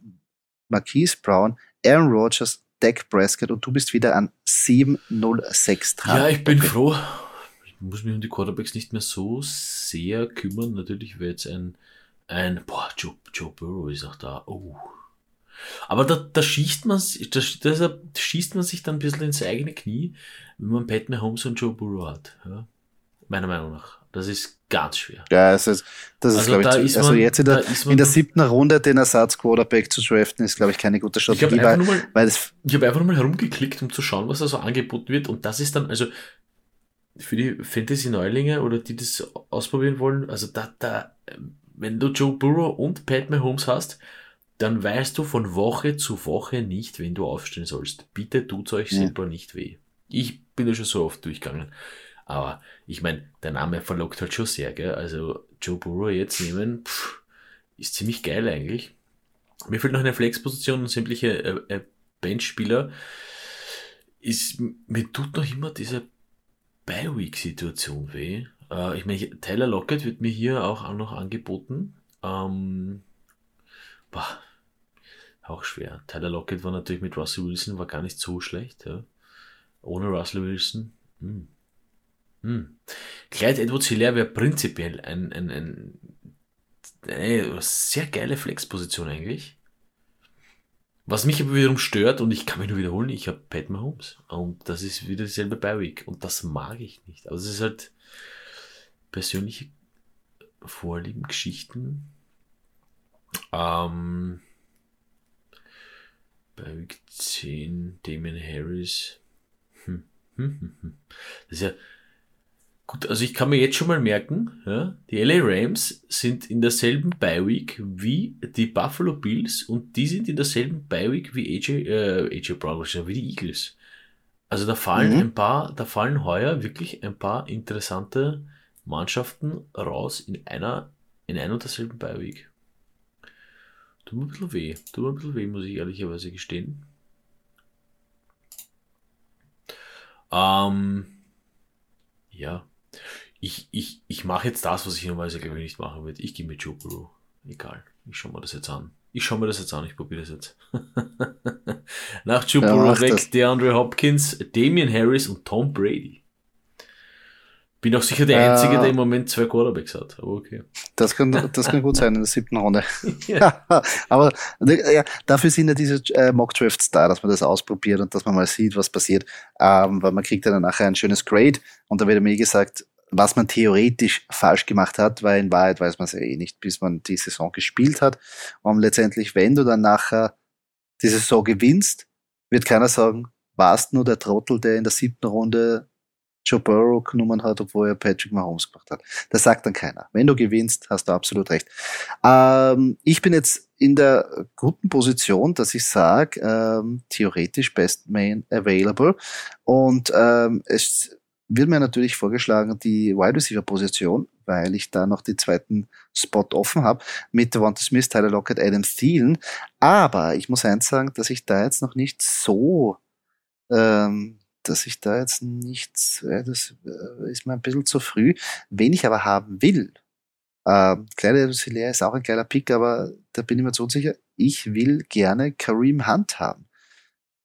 Marquise Brown, Aaron Rodgers, Dak Prescott und du bist wieder an 706
dran. Ja, ich bin okay. froh. Ich muss mich um die Quarterbacks nicht mehr so sehr kümmern. Natürlich wäre jetzt ein, ein, boah, Joe, Joe Burrow ist auch da. Oh. Aber da, da schießt man, da, da schießt man sich dann ein bisschen ins eigene Knie, wenn man Pat Mahomes und Joe Burrow hat. Ja? Meiner Meinung nach. Das ist ganz schwer.
Ja, es ist, das ist, also glaube ich, also man, jetzt in der, in der siebten Runde den Ersatz-Quarterback zu draften, ist, glaube ich, keine gute Strategie.
Ich habe einfach, weil, weil hab einfach nur mal herumgeklickt, um zu schauen, was da so angeboten wird. Und das ist dann, also für die Fantasy-Neulinge oder die das ausprobieren wollen, also da, da, wenn du Joe Burrow und Pat Mahomes hast, dann weißt du von Woche zu Woche nicht, wenn du aufstehen sollst. Bitte tut's euch ja. selber nicht weh. Ich bin ja schon so oft durchgegangen. Aber ich meine, der Name verlockt halt schon sehr, gell? Also Joe Burrow jetzt nehmen, pff, ist ziemlich geil eigentlich. Mir fehlt noch eine Flexposition und sämtliche äh, äh, Benchspieler. Ist, mir tut noch immer diese Bi-Week-Situation weh. Äh, ich meine, Tyler Lockett wird mir hier auch noch angeboten. Ähm, boah, auch schwer. Tyler Lockett war natürlich mit Russell Wilson, war gar nicht so schlecht. Ja. Ohne Russell Wilson. Hm. Hm. Clyde Edwards Hilaire wäre prinzipiell ein, ein, ein, eine sehr geile Flexposition eigentlich. Was mich aber wiederum stört, und ich kann mich nur wiederholen, ich habe Pat Mahomes. Und das ist wieder dieselbe Bi-Week. Und das mag ich nicht. Aber es ist halt persönliche Vorlieben, Geschichten. Ähm, Bei Week 10 Damien Harris. Hm. Hm, hm, hm. Das ist ja gut. Also ich kann mir jetzt schon mal merken, ja, die LA Rams sind in derselben Bye Week wie die Buffalo Bills und die sind in derselben Bye Week wie AJ, äh, AJ Brown, wie die Eagles. Also da fallen mhm. ein paar, da fallen heuer wirklich ein paar interessante Mannschaften raus in einer, in einer und derselben Bye Week. Tut mir ein bisschen weh. Tut mir ein bisschen weh, muss ich ehrlicherweise gestehen. Ähm, ja. Ich, ich, ich mache jetzt das, was ich normalerweise glaube ich nicht machen würde. Ich gehe mit Burrow. Egal. Ich schaue mir das jetzt an. Ich schaue mir das jetzt an, ich probiere das jetzt. *laughs* Nach Joe ja, weg, DeAndre Hopkins, Damian Harris und Tom Brady. Bin auch sicher der Einzige, äh, der im Moment zwei Quarterbacks hat, aber okay.
Das kann, das kann gut sein in der siebten Runde. ja. *laughs* *laughs* aber ja, dafür sind ja diese äh, Mock-Drafts da, dass man das ausprobiert und dass man mal sieht, was passiert. Ähm, weil man kriegt dann nachher ein schönes Grade und da wird mir gesagt, was man theoretisch falsch gemacht hat, weil in Wahrheit weiß man es ja eh nicht, bis man die Saison gespielt hat. Und letztendlich, wenn du dann nachher die Saison gewinnst, wird keiner sagen, warst nur der Trottel, der in der siebten Runde Joe Burrow genommen hat, obwohl er Patrick Mahomes gemacht hat. Das sagt dann keiner. Wenn du gewinnst, hast du absolut recht. Ähm, ich bin jetzt in der guten Position, dass ich sage, ähm, theoretisch Best Main Available. Und ähm, es wird mir natürlich vorgeschlagen, die Wide Receiver Position, weil ich da noch den zweiten Spot offen habe, mit Devonta Smith, Tyler Lockett, Adam Thielen. Aber ich muss eins sagen, dass ich da jetzt noch nicht so ähm, dass ich da jetzt nichts, äh, das äh, ist mir ein bisschen zu früh. Wen ich aber haben will, äh, Clyde Edwards ist auch ein geiler Pick, aber da bin ich mir zu unsicher. Ich will gerne Kareem Hunt haben.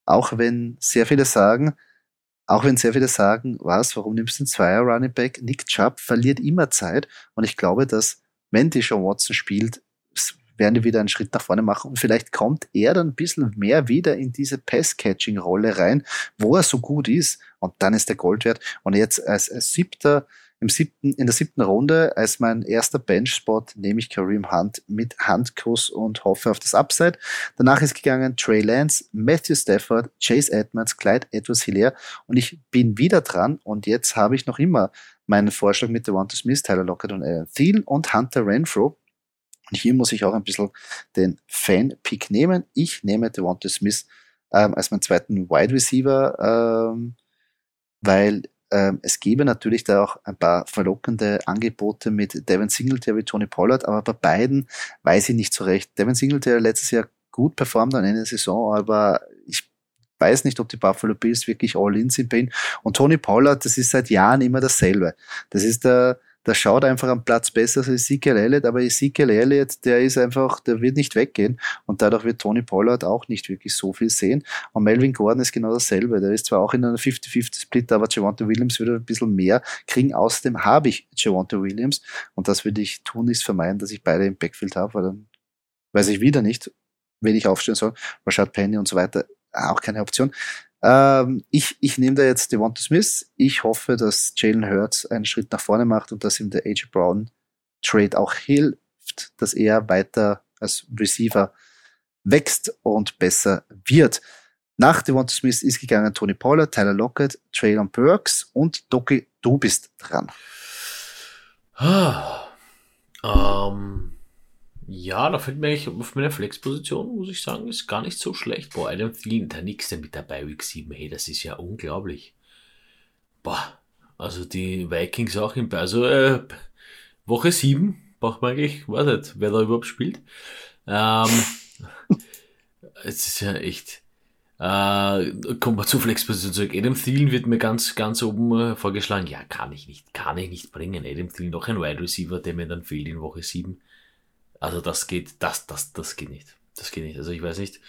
Auch wenn sehr viele sagen, auch wenn sehr viele sagen, was, warum nimmst du den Zweier Running Back? Nick Chubb verliert immer Zeit und ich glaube, dass wenn Deshaun Watson spielt, werden die wieder einen Schritt nach vorne machen und vielleicht kommt er dann ein bisschen mehr wieder in diese Pass-Catching-Rolle rein, wo er so gut ist und dann ist der Gold wert. Und jetzt als, als siebter, im siebten, in der siebten Runde als mein erster Bench-Spot nehme ich Kareem Hunt mit Handkuss und hoffe auf das Upside. Danach ist gegangen Trey Lance, Matthew Stafford, Chase Edmonds, Clyde Edwards Hilaire und ich bin wieder dran und jetzt habe ich noch immer meinen Vorschlag mit Devonta Smith, Tyler Lockett und Alan Thiel und Hunter Renfro und hier muss ich auch ein bisschen den Fan-Pick nehmen. Ich nehme Devonta Smith ähm, als meinen zweiten Wide Receiver, ähm, weil es gäbe natürlich da auch ein paar verlockende Angebote mit Devin Singletary, Tony Pollard, aber bei beiden weiß ich nicht so recht. Devin Singletary letztes Jahr gut performt an Ende der Saison, aber ich weiß nicht, ob die Buffalo Bills wirklich all in sind bei ihm. Und Tony Pollard, das ist seit Jahren immer dasselbe. Das ist der der schaut einfach am Platz besser als Ezekiel Elliott, aber Ezekiel Elliott, der ist einfach, der wird nicht weggehen und dadurch wird Tony Pollard auch nicht wirklich so viel sehen. Und Melvin Gordon ist genau dasselbe. Der ist zwar auch in einer 50-50-Split, aber Javante Williams würde ein bisschen mehr kriegen. Außerdem habe ich Javante Williams und das würde ich tun, ist vermeiden, dass ich beide im Backfield habe, weil dann weiß ich wieder nicht, wen ich aufstellen soll. Rashad Penny und so weiter, auch keine Option. Ähm, ich ich nehme da jetzt Devonta Smith. Ich hoffe, dass Jalen Hurts einen Schritt nach vorne macht und dass ihm der AJ Brown Trade auch hilft, dass er weiter als Receiver wächst und besser wird. Nach Devonta Smith ist gegangen Tony Pollard, Tyler Lockett, Traylon Burks und Doki, du bist dran.
Ah, ähm, ja, da fällt mir eigentlich auf meiner Flexposition, muss ich sagen, ist gar nicht so schlecht. Boah, Adam Thielen, der nächste mit dabei, Week 7, hey, das ist ja unglaublich. Boah, also die Vikings auch im, also äh, Woche 7, braucht man eigentlich, weiß nicht, wer da überhaupt spielt. Ähm, *laughs* es ist ja echt, äh, kommen wir zur Flexposition zurück. Adam Thielen wird mir ganz, ganz oben äh, vorgeschlagen. Ja, kann ich nicht, kann ich nicht bringen. Adam Thielen noch ein Wide Receiver, der mir dann fehlt in Woche 7. Also das geht, das, das, das geht nicht. Das geht nicht. Also ich weiß nicht.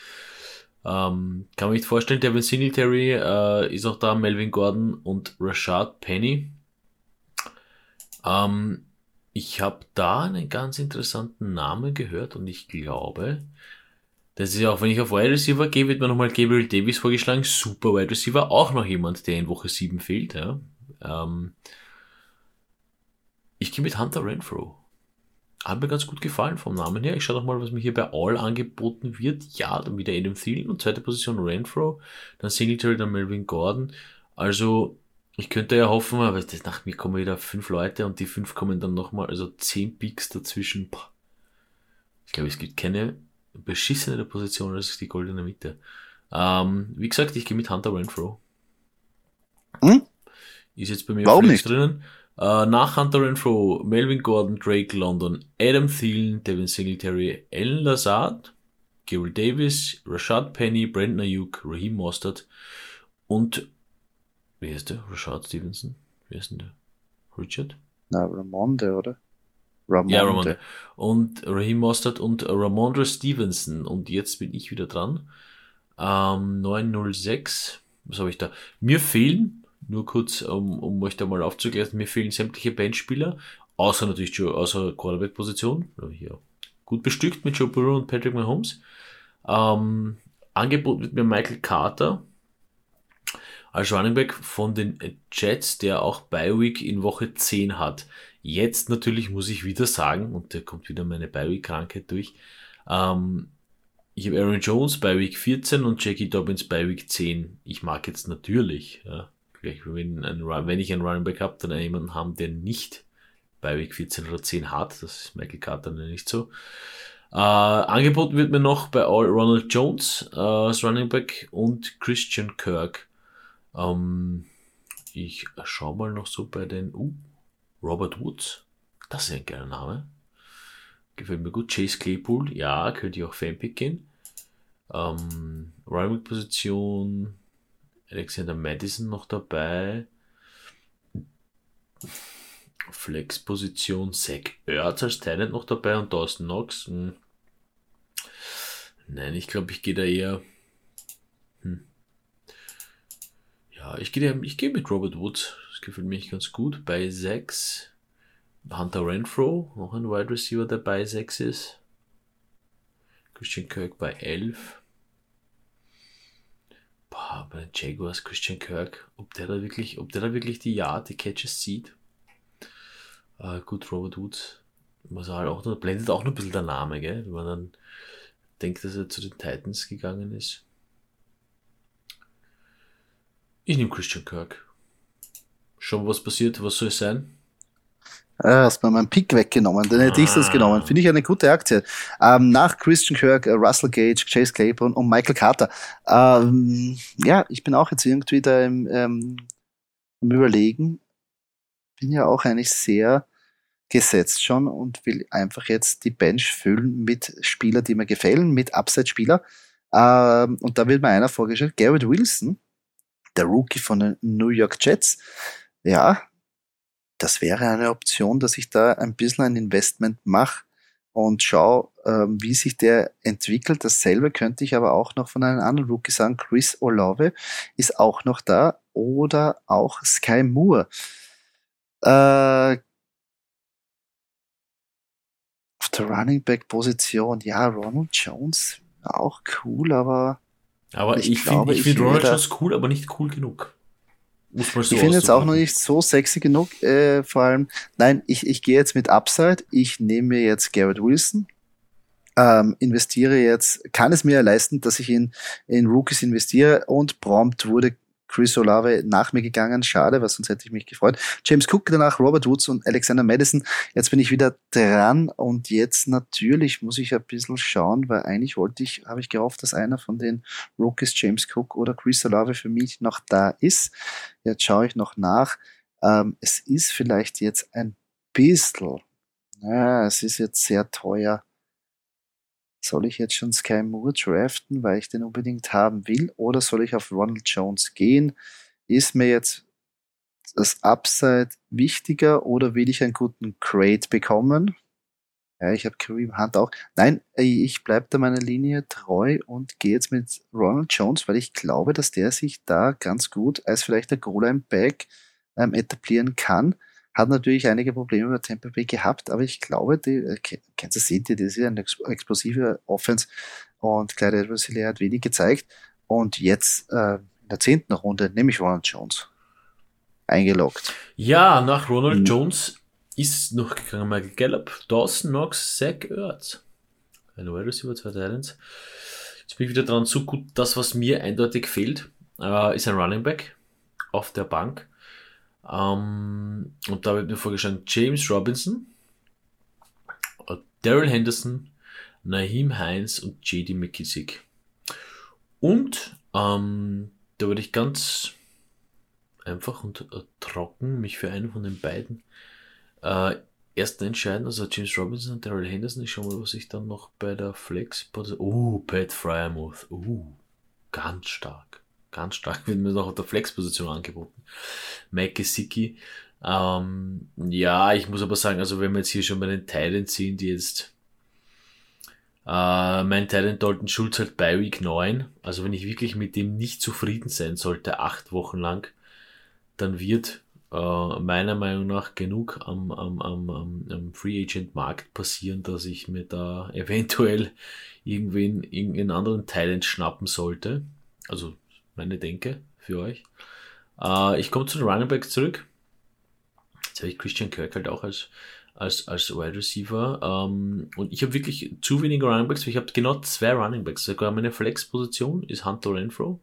Ähm, kann man nicht vorstellen, Devin Singletary äh, ist auch da, Melvin Gordon und Rashad Penny. Ähm, ich habe da einen ganz interessanten Namen gehört und ich glaube, das ist ja auch, wenn ich auf Wide Receiver gehe, wird mir nochmal Gabriel Davis vorgeschlagen. Super Wide Receiver, auch noch jemand, der in Woche 7 fehlt. Ja. Ähm, ich gehe mit Hunter Renfro. Hat mir ganz gut gefallen vom Namen her. Ich schaue doch mal, was mir hier bei All angeboten wird. Ja, dann wieder Adam Thielen und zweite Position Renfro, dann Singletary, dann Melvin Gordon. Also, ich könnte ja hoffen, aber das, nach mir kommen wieder fünf Leute und die fünf kommen dann nochmal, also zehn Picks dazwischen. Ich glaube, es gibt keine beschissenere Position als die goldene Mitte. Ähm, wie gesagt, ich gehe mit Hunter Renfro. Hm? Ist jetzt bei mir
Warum nicht?
drinnen. Uh, nach Hunter Renfro, Melvin Gordon, Drake London, Adam Thielen, Devin Singletary, Alan Lazard, Gary Davis, Rashad Penny, Brandon Ayuk, Raheem Mostert und wie heißt der? Rashad Stevenson? Wie heißt denn der? Richard?
Na, Ramonde, oder?
Ramonde. Ja, Ramonde. Und Raheem Mostert und Ramondre Stevenson. Und jetzt bin ich wieder dran. Ähm, 906. Was habe ich da? Mir fehlen nur kurz, um, um euch da mal aufzuklären, mir fehlen sämtliche Bandspieler, außer natürlich Joe, außer Quarterback-Position, hier gut bestückt mit Joe Burrow und Patrick Mahomes. Ähm, angeboten wird mir Michael Carter als Running Back von den Jets, der auch bei Week in Woche 10 hat. Jetzt natürlich muss ich wieder sagen, und da kommt wieder meine Bye Week Krankheit durch, ähm, ich habe Aaron Jones bei Week 14 und Jackie Dobbins bei Week 10. Ich mag jetzt natürlich, ja, wenn, ein, wenn ich einen Running Back habe, dann jemanden haben, der nicht bei Week 14 oder 10 hat. Das ist Michael Carter nicht so. Äh, angeboten wird mir noch bei Ronald Jones äh, als Running Back und Christian Kirk. Ähm, ich schaue mal noch so bei den uh, Robert Woods. Das ist ein geiler Name. Gefällt mir gut. Chase Claypool, ja, könnte ich auch Fanpick gehen. Ähm, Running Position Alexander Madison noch dabei. Flexposition Zach Ertz als Talent noch dabei und Dawson Knox. Hm. Nein, ich glaube, ich gehe da eher. Hm. Ja, ich gehe ich geh mit Robert Woods. Das gefällt mir ganz gut. Bei 6. Hunter Renfro, noch ein Wide Receiver, der bei 6 ist. Christian Kirk bei 11 boah, bei den Jaguars, Christian Kirk, ob der da wirklich, ob der da wirklich die Ja, die Catches sieht. Äh, gut, Robert Woods, was halt auch noch, blendet auch noch ein bisschen der Name, gell? wenn man dann denkt, dass er zu den Titans gegangen ist. Ich nehme Christian Kirk. Schon was passiert, was soll es sein?
Ah, hast mir meinen Pick weggenommen, den hätte ah. ich sonst genommen. Finde ich eine gute Aktie. Ähm, nach Christian Kirk, äh, Russell Gage, Chase Claiborne und Michael Carter. Ähm, ja, ich bin auch jetzt irgendwie da im, ähm, im Überlegen. Bin ja auch eigentlich sehr gesetzt schon und will einfach jetzt die Bench füllen mit Spielern, die mir gefallen, mit Upside-Spieler. Ähm, und da wird mir einer vorgestellt, Garrett Wilson, der Rookie von den New York Jets. Ja, das wäre eine Option, dass ich da ein bisschen ein Investment mache und schaue, ähm, wie sich der entwickelt. Dasselbe könnte ich aber auch noch von einem anderen Rookie sagen. Chris Olave ist auch noch da oder auch Sky Moore. Äh, auf der Running Back Position, ja, Ronald Jones auch cool, aber
aber ich, ich finde find Ronald Jones cool, aber nicht cool genug.
Muss man so ich finde jetzt auch noch nicht so sexy genug. Äh, vor allem, nein, ich, ich gehe jetzt mit Upside. Ich nehme mir jetzt Garrett Wilson. Ähm, investiere jetzt, kann es mir leisten, dass ich in, in Rookies investiere und prompt wurde Chris Olave nach mir gegangen. Schade, weil sonst hätte ich mich gefreut. James Cook danach, Robert Woods und Alexander Madison. Jetzt bin ich wieder dran und jetzt natürlich muss ich ein bisschen schauen, weil eigentlich wollte ich, habe ich gehofft, dass einer von den Rookies, James Cook oder Chris Olave für mich noch da ist. Jetzt schaue ich noch nach. Ähm, es ist vielleicht jetzt ein bisschen, ja, es ist jetzt sehr teuer soll ich jetzt schon Sky Moore draften, weil ich den unbedingt haben will, oder soll ich auf Ronald Jones gehen? Ist mir jetzt das Upside wichtiger oder will ich einen guten Crate bekommen? Ja, ich habe Kareem Hunt auch. Nein, ich bleibe da meiner Linie treu und gehe jetzt mit Ronald Jones, weil ich glaube, dass der sich da ganz gut als vielleicht der Goal-Line-Back ähm, etablieren kann. Hat natürlich einige Probleme bei Tampa Bay gehabt, aber ich glaube, die äh, Kansas City, das ist eine explosive Offense und Clyde edwards hat wenig gezeigt. Und jetzt äh, in der zehnten Runde nehme ich Ronald Jones eingeloggt.
Ja, nach Ronald mhm. Jones ist noch gegangen Michael Gallup, Dawson Knox, Zach Ertz. Ein Wide Receiver, zwei Titans. Jetzt bin ich wieder dran, so gut, das, was mir eindeutig fehlt, äh, ist ein Running Back auf der Bank. Ähm, und da wird mir vorgeschlagen James Robinson, äh, Daryl Henderson, Naheem Heinz und JD McKissick. Und ähm, da würde ich ganz einfach und äh, trocken mich für einen von den beiden äh, ersten entscheiden, also James Robinson und Daryl Henderson. Ich schau mal, was ich dann noch bei der Flex. Oh, Pat Fryermuth. Oh, ganz stark. Ganz stark wird mir noch auf der Flex-Position angeboten. Mike Gesicki. Ähm, ja, ich muss aber sagen, also wenn wir jetzt hier schon bei den Teilen ziehen, die jetzt äh, mein Talent Dalton Schulz halt bei Week 9. Also wenn ich wirklich mit dem nicht zufrieden sein sollte, acht Wochen lang, dann wird äh, meiner Meinung nach genug am, am, am, am Free Agent Markt passieren, dass ich mir da *laughs* eventuell irgendwen, irgendeinen anderen Talent schnappen sollte. Also meine Denke für euch. Äh, ich komme zu den Running Backs zurück. Jetzt habe ich Christian Kirk halt auch als, als, als Wide Receiver. Ähm, und ich habe wirklich zu wenige Running Backs. Ich habe genau zwei Running Backs. Sogar meine Flex-Position ist Hunter Renfro.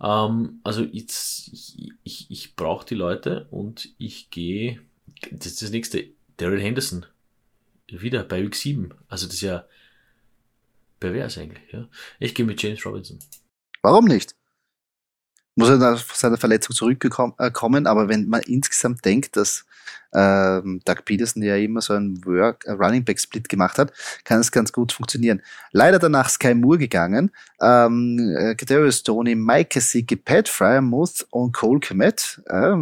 Ähm, also jetzt, ich, ich, ich brauche die Leute und ich gehe, das ist das nächste, Daryl Henderson. Wieder bei Week 7. Also das ist ja pervers eigentlich. Ja. Ich gehe mit James Robinson.
Warum nicht? Muss er nach seiner Verletzung zurückkommen, äh, aber wenn man insgesamt denkt, dass ähm, Doug Peterson ja immer so einen Work, äh, Running Back Split gemacht hat, kann es ganz gut funktionieren. Leider danach Sky Moore gegangen, ähm, äh, Kadarius Tony, Mike Kasicki, Pat Fryermuth und Cole Komet, äh,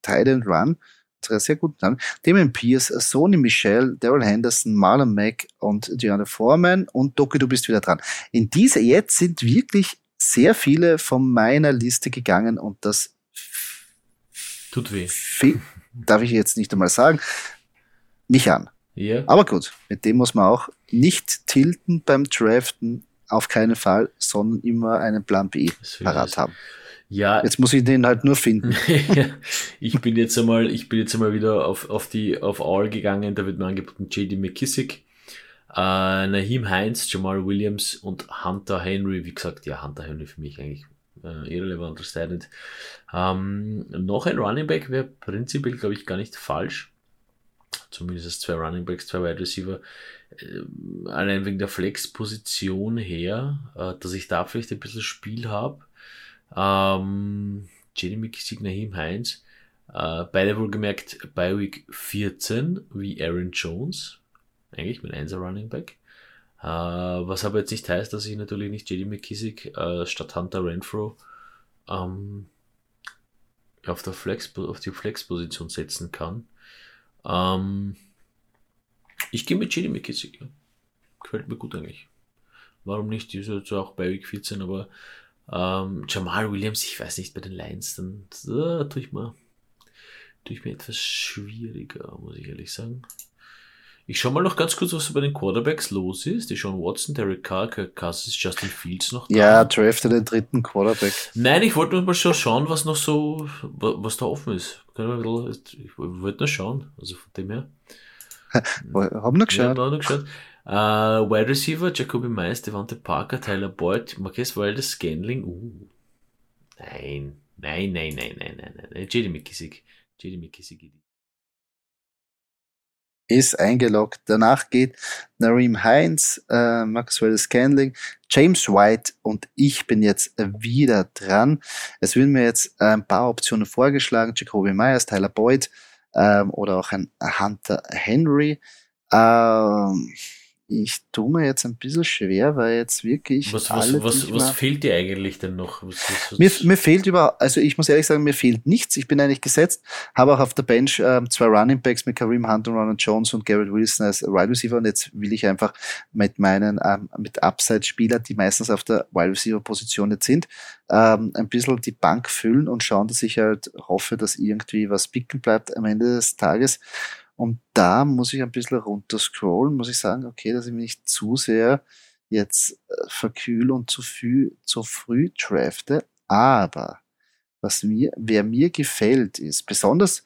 Tight Run, sehr guten Namen. Damon Pierce, Sony Michelle, Daryl Henderson, Marlon Mack und Diana Foreman und Doki, du bist wieder dran. In dieser jetzt sind wirklich sehr viele von meiner Liste gegangen und das
tut weh
darf ich jetzt nicht einmal sagen, mich an.
Yeah.
Aber gut, mit dem muss man auch nicht tilten beim Draften, auf keinen Fall, sondern immer einen Plan B parat haben.
Ja.
Jetzt muss ich den halt nur finden. *laughs*
ich bin jetzt einmal, ich bin jetzt einmal wieder auf, auf die, auf All gegangen, da wird mir angeboten JD McKissick, äh, Naheem Heinz, Jamal Williams und Hunter Henry. Wie gesagt, ja, Hunter Henry für mich eigentlich äh, irrelevanter Talent. Ähm, noch ein Running Back wäre prinzipiell, glaube ich, gar nicht falsch. Zumindest zwei Running Backs, zwei Wide Receiver. Äh, allein wegen der Flex-Position her, äh, dass ich da vielleicht ein bisschen Spiel habe. Ähm, Jeremy Signahim Heinz. Äh, beide wohlgemerkt bei Week 14 wie Aaron Jones. Eigentlich mit 1er Running Back. Äh, was aber jetzt nicht heißt, dass ich natürlich nicht JD McKissick äh, statt Hunter Renfro ähm, auf, der Flex, auf die Flex-Position setzen kann. Ähm, ich gehe mit JD McKissick. Ja. Gefällt mir gut eigentlich. Warum nicht? Die ist jetzt auch bei Week 14, aber ähm, Jamal Williams, ich weiß nicht, bei den Lions, dann äh, tue ich mir, tue ich mir etwas schwieriger, muss ich ehrlich sagen. Ich schau mal noch ganz kurz, was bei den Quarterbacks los ist. Die Sean Watson, Derek Carr, Kirk Cousins, Justin Fields noch
da. Ja, drafte den dritten Quarterback.
Nein, ich wollte mal schon schauen, was noch so, was da offen ist. Ich wollte nur schauen, also von dem her. *laughs*
haben wir geschaut.
Ja, noch geschaut. Uh, Wide Receiver, Jacoby Myers, Devante Parker, Tyler Boyd, Marquez Waldes, Scanling. Uh. Nein, nein, nein, nein, nein, nein, nein. JD McKissick. JD McKissick
ist eingeloggt. Danach geht Nareem Heinz, äh, Maxwell Scanling, James White und ich bin jetzt wieder dran. Es werden mir jetzt ein paar Optionen vorgeschlagen. Jacoby Myers, Tyler Boyd ähm, oder auch ein Hunter Henry. Ähm, ich tue mir jetzt ein bisschen schwer, weil jetzt wirklich.
Was, was, alle, was, was fehlt dir eigentlich denn noch?
Mir, mir fehlt über, also ich muss ehrlich sagen, mir fehlt nichts. Ich bin eigentlich gesetzt, habe auch auf der Bench äh, zwei Running Backs mit Kareem Hunt und Ronald Jones und Garrett Wilson als Wide Receiver und jetzt will ich einfach mit meinen, ähm, mit Upside-Spieler, die meistens auf der Wide Receiver-Position jetzt sind, ähm, ein bisschen die Bank füllen und schauen, dass ich halt hoffe, dass irgendwie was picken bleibt am Ende des Tages. Und da muss ich ein bisschen runter scrollen, muss ich sagen, okay, dass ich mich nicht zu sehr jetzt äh, verkühle und zu, früh, zu früh drafte. Aber was mir, wer mir gefällt, ist besonders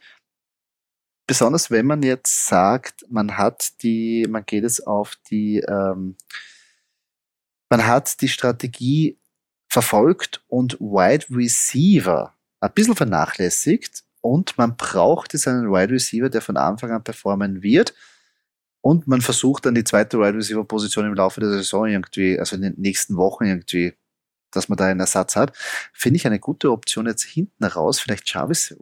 besonders wenn man jetzt sagt, man hat die, man geht es auf die, ähm, man hat die Strategie verfolgt und Wide Receiver ein bisschen vernachlässigt und man braucht jetzt einen Wide Receiver, der von Anfang an performen wird. Und man versucht dann die zweite Wide Receiver Position im Laufe der Saison irgendwie, also in den nächsten Wochen irgendwie, dass man da einen Ersatz hat. Finde ich eine gute Option jetzt hinten raus. Vielleicht Jarvis,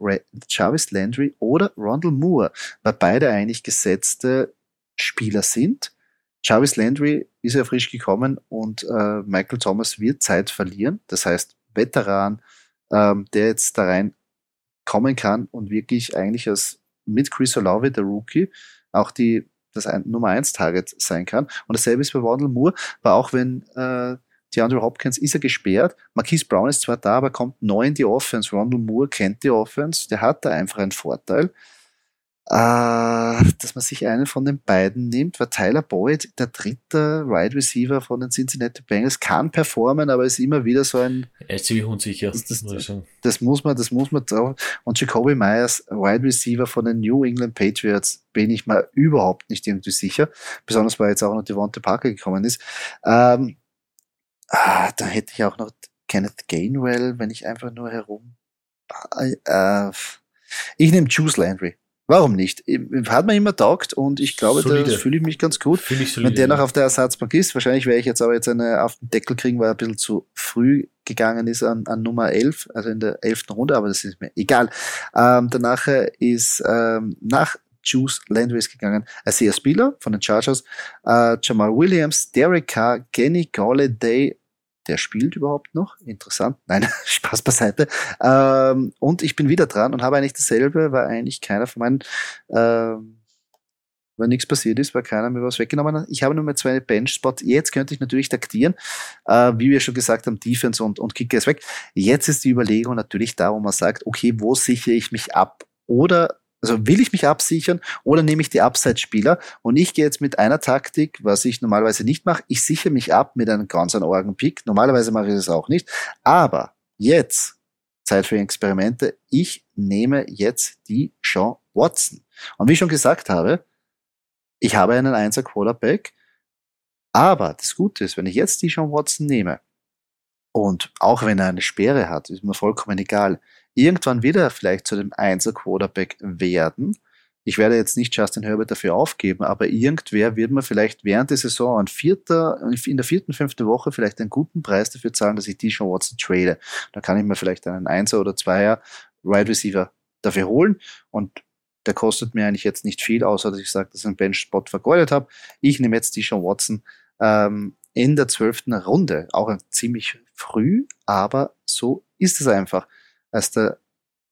Jarvis Landry oder Rondell Moore, weil beide eigentlich gesetzte Spieler sind. Jarvis Landry ist ja frisch gekommen und äh, Michael Thomas wird Zeit verlieren. Das heißt, Veteran, ähm, der jetzt da rein kommen kann und wirklich eigentlich als mit Chris Olave, der Rookie, auch die das ein, Nummer 1 Target sein kann. Und dasselbe ist bei Wandel Moore, weil auch wenn äh, DeAndre Hopkins ist er gesperrt, Marquise Brown ist zwar da, aber kommt neu in die Offense. Rondell Moore kennt die Offense, der hat da einfach einen Vorteil dass man sich einen von den beiden nimmt, weil Tyler Boyd, der dritte Wide Receiver von den Cincinnati Bengals, kann performen, aber ist immer wieder so ein.
Er ist ziemlich unsicher,
das, das, muss das muss man, das muss man drauf. Und Jacoby Myers, Wide Receiver von den New England Patriots, bin ich mir überhaupt nicht irgendwie sicher. Besonders weil jetzt auch noch Devonta Parker gekommen ist. Ähm, ah, da hätte ich auch noch Kenneth Gainwell, wenn ich einfach nur herum. Äh, ich nehme Juice Landry. Warum nicht? Hat mir immer taugt und ich glaube, da fühle ich mich ganz gut. Ich solide, Wenn der noch auf der Ersatzbank ist, wahrscheinlich werde ich jetzt aber jetzt eine auf den Deckel kriegen, weil er ein bisschen zu früh gegangen ist an, an Nummer 11, also in der 11. Runde, aber das ist mir egal. Ähm, danach ist ähm, nach Juice Landry ist gegangen, Isaiah Spieler von den Chargers, äh, Jamal Williams, Derek Carr, Kenny Galladay der spielt überhaupt noch. Interessant. Nein, *laughs* Spaß beiseite. Ähm, und ich bin wieder dran und habe eigentlich dasselbe, weil eigentlich keiner von meinen, ähm, weil nichts passiert ist, weil keiner mir was weggenommen hat. Ich habe nur mehr zwei Bench-Spots. Jetzt könnte ich natürlich taktieren, äh, wie wir schon gesagt haben, Defense und, und Kicker ist weg. Jetzt ist die Überlegung natürlich da, wo man sagt, okay, wo sichere ich mich ab? Oder also will ich mich absichern oder nehme ich die Upside-Spieler? Und ich gehe jetzt mit einer Taktik, was ich normalerweise nicht mache. Ich sichere mich ab mit einem ganz an Orgen-Pick. Normalerweise mache ich das auch nicht. Aber jetzt, Zeit für Experimente, ich nehme jetzt die Sean Watson. Und wie ich schon gesagt habe, ich habe einen 1er Quarterback. Aber das Gute ist, wenn ich jetzt die Sean Watson nehme, und auch wenn er eine Sperre hat, ist mir vollkommen egal, irgendwann wird er vielleicht zu dem Einser-Quarterback werden. Ich werde jetzt nicht Justin Herbert dafür aufgeben, aber irgendwer wird mir vielleicht während der Saison an vierter, in der vierten, fünften Woche vielleicht einen guten Preis dafür zahlen, dass ich die schon Watson trade. Da kann ich mir vielleicht einen Einser oder Zweier Wide Receiver dafür holen und der kostet mir eigentlich jetzt nicht viel, außer dass ich sage, dass ich einen Bench-Spot vergeudet habe. Ich nehme jetzt die schon Watson ähm, in der zwölften Runde, auch ziemlich früh, aber so ist es einfach als der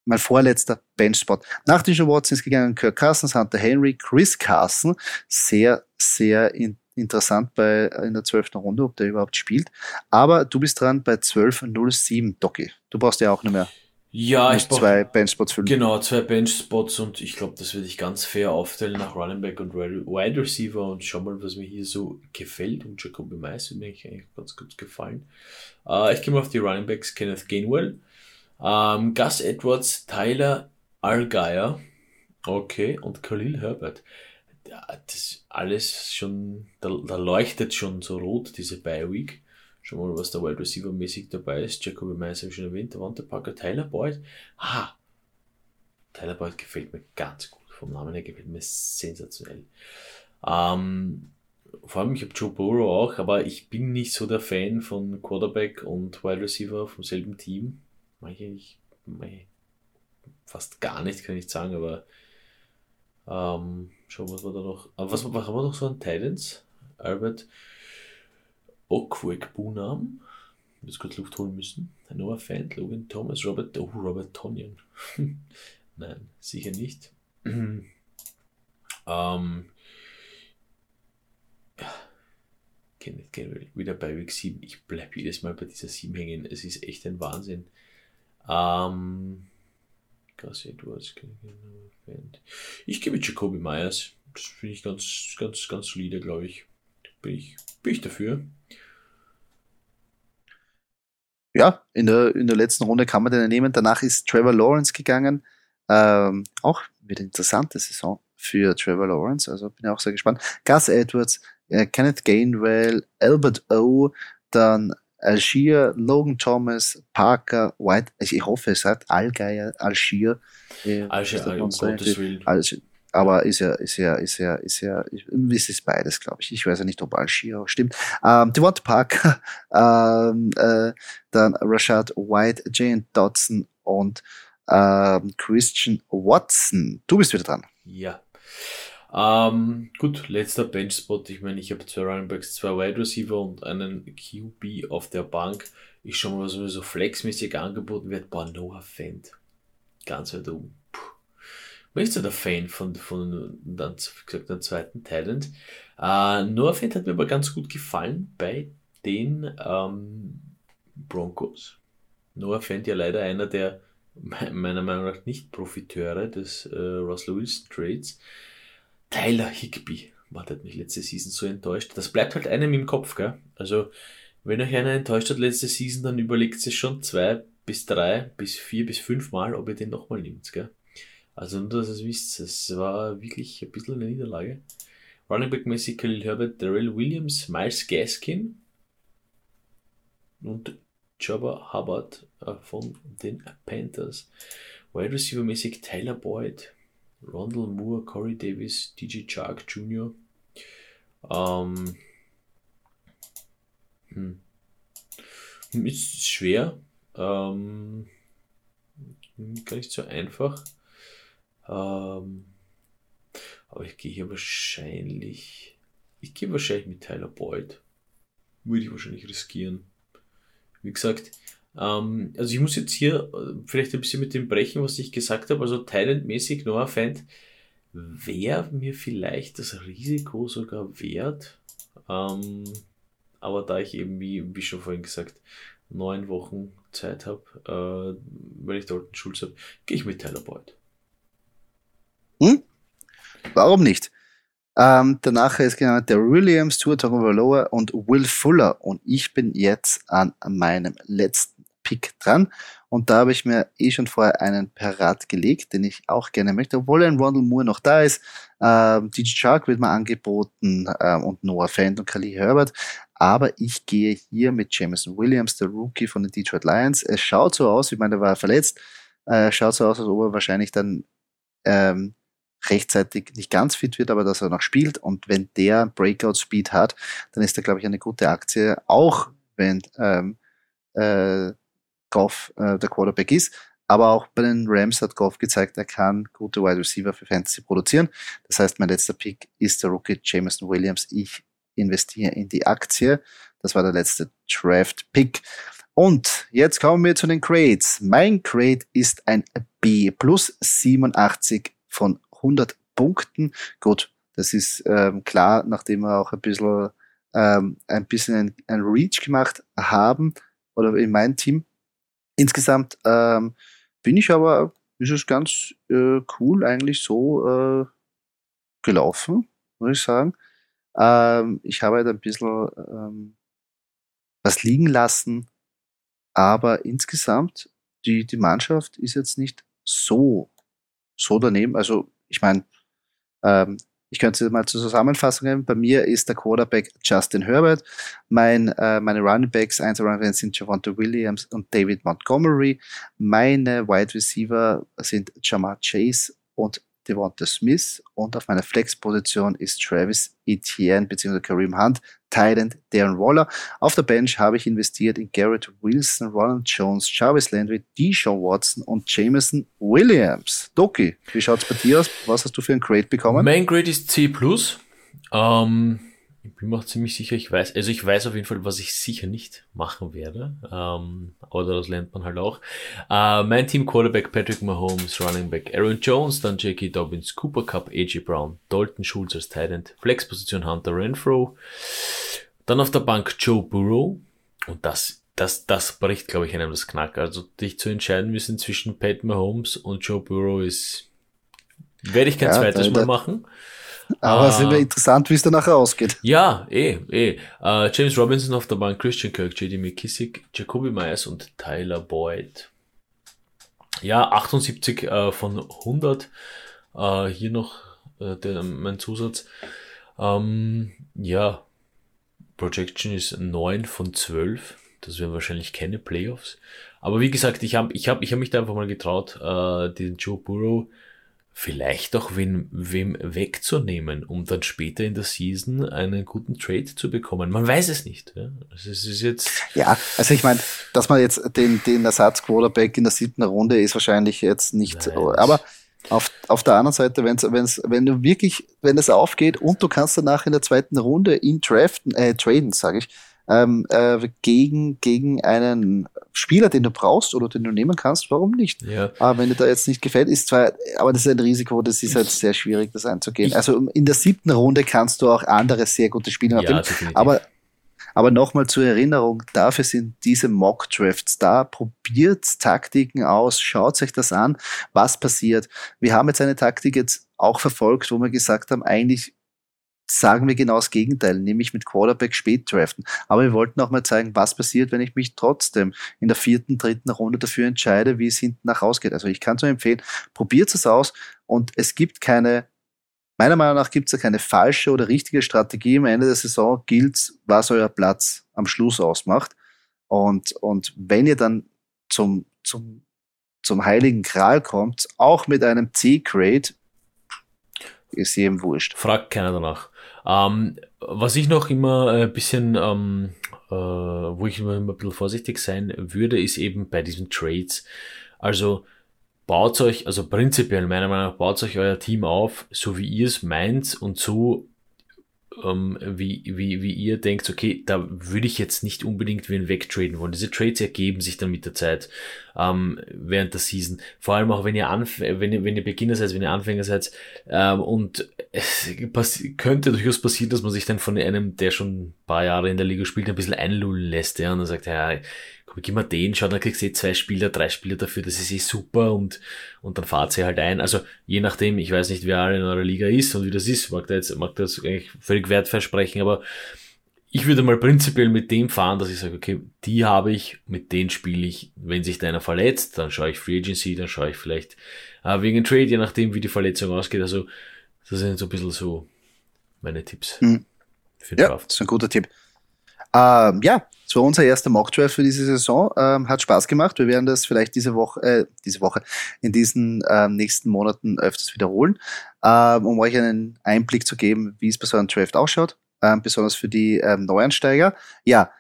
mein vorletzter Benchspot. Nach den Watson ist gegangen Kirk Cousins, Hunter Henry, Chris Carson. Sehr, sehr in, interessant bei, in der zwölften Runde, ob der überhaupt spielt. Aber du bist dran bei 12.07, Doki. Du brauchst ja auch nicht mehr.
Ja, ich
brauche zwei Benchspots füllen.
Genau, zwei Benchspots und ich glaube, das würde ich ganz fair aufteilen nach Running Back und Wide Receiver und schau mal, was mir hier so gefällt. Und Jacoby Mais wird mir eigentlich ganz gut gefallen. Uh, ich gehe mal auf die Running Backs, Kenneth Gainwell. Ähm, Gus Edwards, Tyler Allgeier, okay, und Khalil Herbert. Ja, das alles schon, da, da leuchtet schon so rot, diese Bye Week. Schau mal, was da Wide Receiver mäßig dabei ist. Jacoby Myers habe ich schon erwähnt, Devonta Parker, Tyler Boyd. Ah, Tyler Boyd gefällt mir ganz gut. Vom Namen her gefällt mir sensationell. Ähm, vor allem, ich habe Joe Burrow auch, aber ich bin nicht so der Fan von Quarterback und Wide Receiver vom selben Team mache ich fast gar nicht, kann ich sagen, aber ähm, schauen wir, was wir da noch. Aber was, was haben wir noch so an Titans? Albert Okwek Bunam. Jetzt kurz Luft holen müssen. Neuer Fan, Logan Thomas, Robert, oh, Robert Tonyan. *laughs* Nein, sicher nicht. *clears throat* ähm, ja, Kenneth Gainwell wieder bei Week 7. Ich bleibe jedes Mal bei dieser 7 hängen. Es ist echt ein Wahnsinn. Ähm, Gus Edwards, ich gebe Jacoby Myers. Das finde ich ganz, ganz, ganz solide, glaube ich. Bin ich, bin ich dafür.
Ja, in der, in der letzten Runde kann man den nehmen. Danach ist Trevor Lawrence gegangen. Ähm, auch wird eine interessante Saison für Trevor Lawrence. Also bin ich auch sehr gespannt. Gus Edwards, äh, Kenneth Gainwell, Albert O, dann Algier, Logan Thomas, Parker, White, also ich hoffe, es hat Allgeier, Algier.
Äh, Algier, um
Gottes Willen. Algier, aber ist ja, ist ja, ist ja, ist ja, ist es beides, glaube ich. Ich weiß ja nicht, ob Algier stimmt. Ähm, Devonta Parker, *laughs* ähm, äh, dann Rashad White, Jane Dodson und ähm, Christian Watson. Du bist wieder dran.
Ja. Ähm, gut, letzter Bench-Spot. Ich meine, ich habe zwei Runningbacks, zwei Wide Receiver und einen QB auf der Bank. Ich schaue mal, was so flexmäßig angeboten wird. Boah, Noah Fent. Ganz weit oben. Bist du der Fan von, von dann, wie gesagt, der zweiten Talent? Äh, Noah Fent hat mir aber ganz gut gefallen bei den ähm, Broncos. Noah Fent ja leider einer der meiner Meinung nach nicht Profiteure des äh, Russell Wilson Trades. Tyler Higby war hat mich letzte Season so enttäuscht. Das bleibt halt einem im Kopf, gell? Also, wenn euch einer enttäuscht hat letzte Season, dann überlegt es schon zwei bis drei bis vier bis fünf Mal, ob ihr den nochmal nimmt, gell? Also nur, dass ihr es wisst, es war wirklich ein bisschen eine Niederlage. Running Back mäßig Khalil Herbert, Darrell Williams, Miles Gaskin und Jabba Hubbard äh, von den Panthers. Wide Receiver mäßig Tyler Boyd, Rondell Moore, Corey Davis, DJ Chark Jr. Ähm, hm. Ist schwer. Ähm, gar nicht so einfach. Ähm, aber ich gehe hier wahrscheinlich. Ich gehe wahrscheinlich mit Tyler Boyd. Würde ich wahrscheinlich riskieren. Wie gesagt, ähm, also ich muss jetzt hier äh, vielleicht ein bisschen mit dem brechen, was ich gesagt habe. Also Thailand-mäßig Noah Fand wäre mir vielleicht das Risiko sogar wert. Ähm, aber da ich eben, wie, wie schon vorhin gesagt, neun Wochen Zeit habe, äh, weil ich einen Schulz habe, gehe ich mit Tyler Boyd.
Hm? Warum nicht? Ähm, danach ist genannt der Williams, Tour Tagovailoa und Will Fuller. Und ich bin jetzt an meinem letzten Pick dran. Und da habe ich mir eh schon vorher einen parat gelegt, den ich auch gerne möchte, obwohl ein Rondell Moore noch da ist. Ähm, DJ Shark wird mir angeboten ähm, und Noah Fant und Khalil Herbert. Aber ich gehe hier mit Jameson Williams, der Rookie von den Detroit Lions. Es schaut so aus, ich meine, er war verletzt. Äh, schaut so aus, als ob er wahrscheinlich dann ähm, rechtzeitig nicht ganz fit wird, aber dass er noch spielt. Und wenn der Breakout-Speed hat, dann ist er, glaube ich, eine gute Aktie, auch wenn ähm, äh, Goff äh, der Quarterback ist. Aber auch bei den Rams hat Goff gezeigt, er kann gute Wide Receiver für Fantasy produzieren. Das heißt, mein letzter Pick ist der Rookie Jameson Williams. Ich investiere in die Aktie. Das war der letzte Draft-Pick. Und jetzt kommen wir zu den Grades. Mein Grade ist ein B plus 87 von 100 Punkten. Gut, das ist ähm, klar, nachdem wir auch ein bisschen, ähm, ein bisschen ein, ein Reach gemacht haben, oder in meinem Team. Insgesamt ähm, bin ich aber, ist es ganz äh, cool eigentlich so äh, gelaufen, muss ich sagen. Ähm, ich habe halt ein bisschen ähm, was liegen lassen, aber insgesamt, die, die Mannschaft ist jetzt nicht so, so daneben. Also ich meine, ähm, ich könnte mal zur Zusammenfassung geben. Bei mir ist der Quarterback Justin Herbert. Mein, äh, meine Running Backs, Running sind Javonte Williams und David Montgomery. Meine Wide Receiver sind Jamar Chase und Devonta Smith und auf meiner Flex-Position ist Travis Etienne bzw. Kareem Hunt, Thailand Darren Waller. Auf der Bench habe ich investiert in Garrett Wilson, Ronald Jones, Jarvis Landry, Deshaun Watson und Jameson Williams. Doki, wie schaut es bei dir aus? Was hast du für ein Grade bekommen?
Mein Grade ist C+. Ähm, ich bin mir auch ziemlich sicher, ich weiß, also ich weiß auf jeden Fall, was ich sicher nicht machen werde. Ähm, aber das lernt man halt auch. Äh, mein Team Quarterback Patrick Mahomes, Running Back Aaron Jones, dann J.K. Dobbins, Cooper Cup, A.J. Brown, Dalton Schulz als Tight Flexposition Hunter Renfro. Dann auf der Bank Joe Burrow. Und das, das, das bricht, glaube ich, einem das Knack. Also dich zu entscheiden müssen zwischen Pat Mahomes und Joe Burrow ist, werde ich kein ja, zweites Mal machen.
Aber es ist immer ah. interessant, wie es dann nachher ausgeht.
Ja, eh, eh. Uh, James Robinson auf der Bank, Christian Kirk, JD McKissick, Jacoby Myers und Tyler Boyd. Ja, 78 uh, von 100. Äh, hier noch äh, der, mein Zusatz. Ähm, ja, Projection ist 9 von 12. Das wären wahrscheinlich keine Playoffs. Aber wie gesagt, ich habe ich hab, ich hab mich da einfach mal getraut, äh, den Joe Burrow vielleicht auch wem, wem wegzunehmen, um dann später in der Season einen guten Trade zu bekommen. Man weiß es nicht. Ja, also es ist jetzt
ja also ich meine, dass man jetzt den, den Ersatz-Quarterback in der siebten Runde ist wahrscheinlich jetzt nicht, Nein, aber auf, auf der anderen Seite, wenn's, wenn's, wenn du wirklich, wenn es aufgeht und du kannst danach in der zweiten Runde ihn draften, äh, traden, sage ich, ähm, äh, gegen, gegen einen Spieler, den du brauchst oder den du nehmen kannst, warum nicht? Ja. Aber wenn dir da jetzt nicht gefällt, ist zwar, aber das ist ein Risiko, das ist halt sehr schwierig, das einzugehen. Ich, also in der siebten Runde kannst du auch andere sehr gute Spieler ja, aber aber nochmal zur Erinnerung, dafür sind diese Mock-Drafts da. Probiert Taktiken aus, schaut euch das an, was passiert. Wir haben jetzt eine Taktik jetzt auch verfolgt, wo wir gesagt haben, eigentlich sagen wir genau das Gegenteil, nämlich mit Quarterback spät draften. Aber wir wollten auch mal zeigen, was passiert, wenn ich mich trotzdem in der vierten, dritten Runde dafür entscheide, wie es hinten nach ausgeht. Also ich kann es nur empfehlen, probiert es aus und es gibt keine, meiner Meinung nach gibt es ja keine falsche oder richtige Strategie. Am Ende der Saison gilt, was euer Platz am Schluss ausmacht. Und, und wenn ihr dann zum, zum, zum Heiligen Gral kommt, auch mit einem C-Grade, ist jedem wurscht.
Fragt keiner danach. Ähm, was ich noch immer ein bisschen, ähm, äh, wo ich immer ein bisschen vorsichtig sein würde, ist eben bei diesen Trades. Also baut euch, also prinzipiell meiner Meinung nach, baut euch euer Team auf, so wie ihr es meint und so ähm, wie, wie, wie ihr denkt, okay, da würde ich jetzt nicht unbedingt wen wegtraden wollen. Diese Trades ergeben sich dann mit der Zeit ähm, während der Season. Vor allem auch, wenn ihr, Anf wenn ihr, wenn ihr Beginner seid, wenn ihr Anfänger seid. Ähm, und es könnte durchaus passieren, dass man sich dann von einem, der schon ein paar Jahre in der Liga spielt, ein bisschen einlullen lässt. Ja, und dann sagt, ja, gib mal den, schau, dann kriegst du eh zwei Spieler, drei Spieler dafür, das ist eh super und, und dann fahrt sie halt ein. Also je nachdem, ich weiß nicht, wer alle in eurer Liga ist und wie das ist, mag da jetzt, mag das eigentlich völlig wertversprechen, aber ich würde mal prinzipiell mit dem fahren, dass ich sage, okay, die habe ich, mit denen spiele ich. Wenn sich da einer verletzt, dann schaue ich Free Agency, dann schaue ich vielleicht äh, wegen Trade, je nachdem, wie die Verletzung ausgeht. Also, das sind so ein bisschen so meine Tipps.
Mhm. Für den ja, Draft. das ist ein guter Tipp. Ähm, ja, das war unser erster Mockdraft für diese Saison. Ähm, hat Spaß gemacht. Wir werden das vielleicht diese Woche, äh, diese Woche, in diesen ähm, nächsten Monaten öfters wiederholen, ähm, um euch einen Einblick zu geben, wie es bei so einem Draft ausschaut, ähm, besonders für die ähm, Neuansteiger. Ja,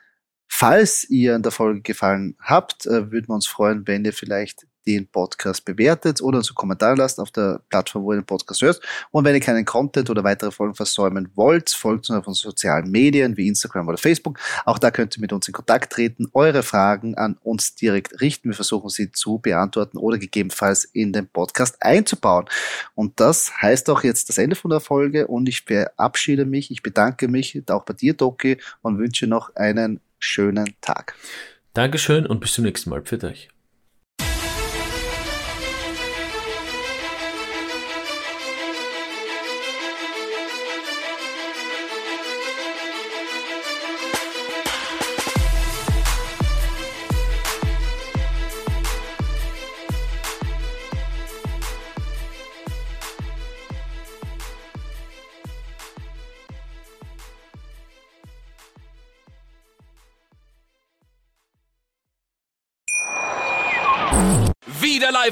falls ihr an der Folge gefallen habt, äh, würden wir uns freuen, wenn ihr vielleicht den Podcast bewertet oder uns einen Kommentar lasst auf der Plattform, wo ihr den Podcast hört. Und wenn ihr keinen Content oder weitere Folgen versäumen wollt, folgt uns auf unseren sozialen Medien wie Instagram oder Facebook. Auch da könnt ihr mit uns in Kontakt treten, eure Fragen an uns direkt richten. Wir versuchen sie zu beantworten oder gegebenenfalls in den Podcast einzubauen. Und das heißt auch jetzt das Ende von der Folge und ich verabschiede mich. Ich bedanke mich auch bei dir, Doki, und wünsche noch einen schönen Tag.
Dankeschön und bis zum nächsten Mal. Für euch.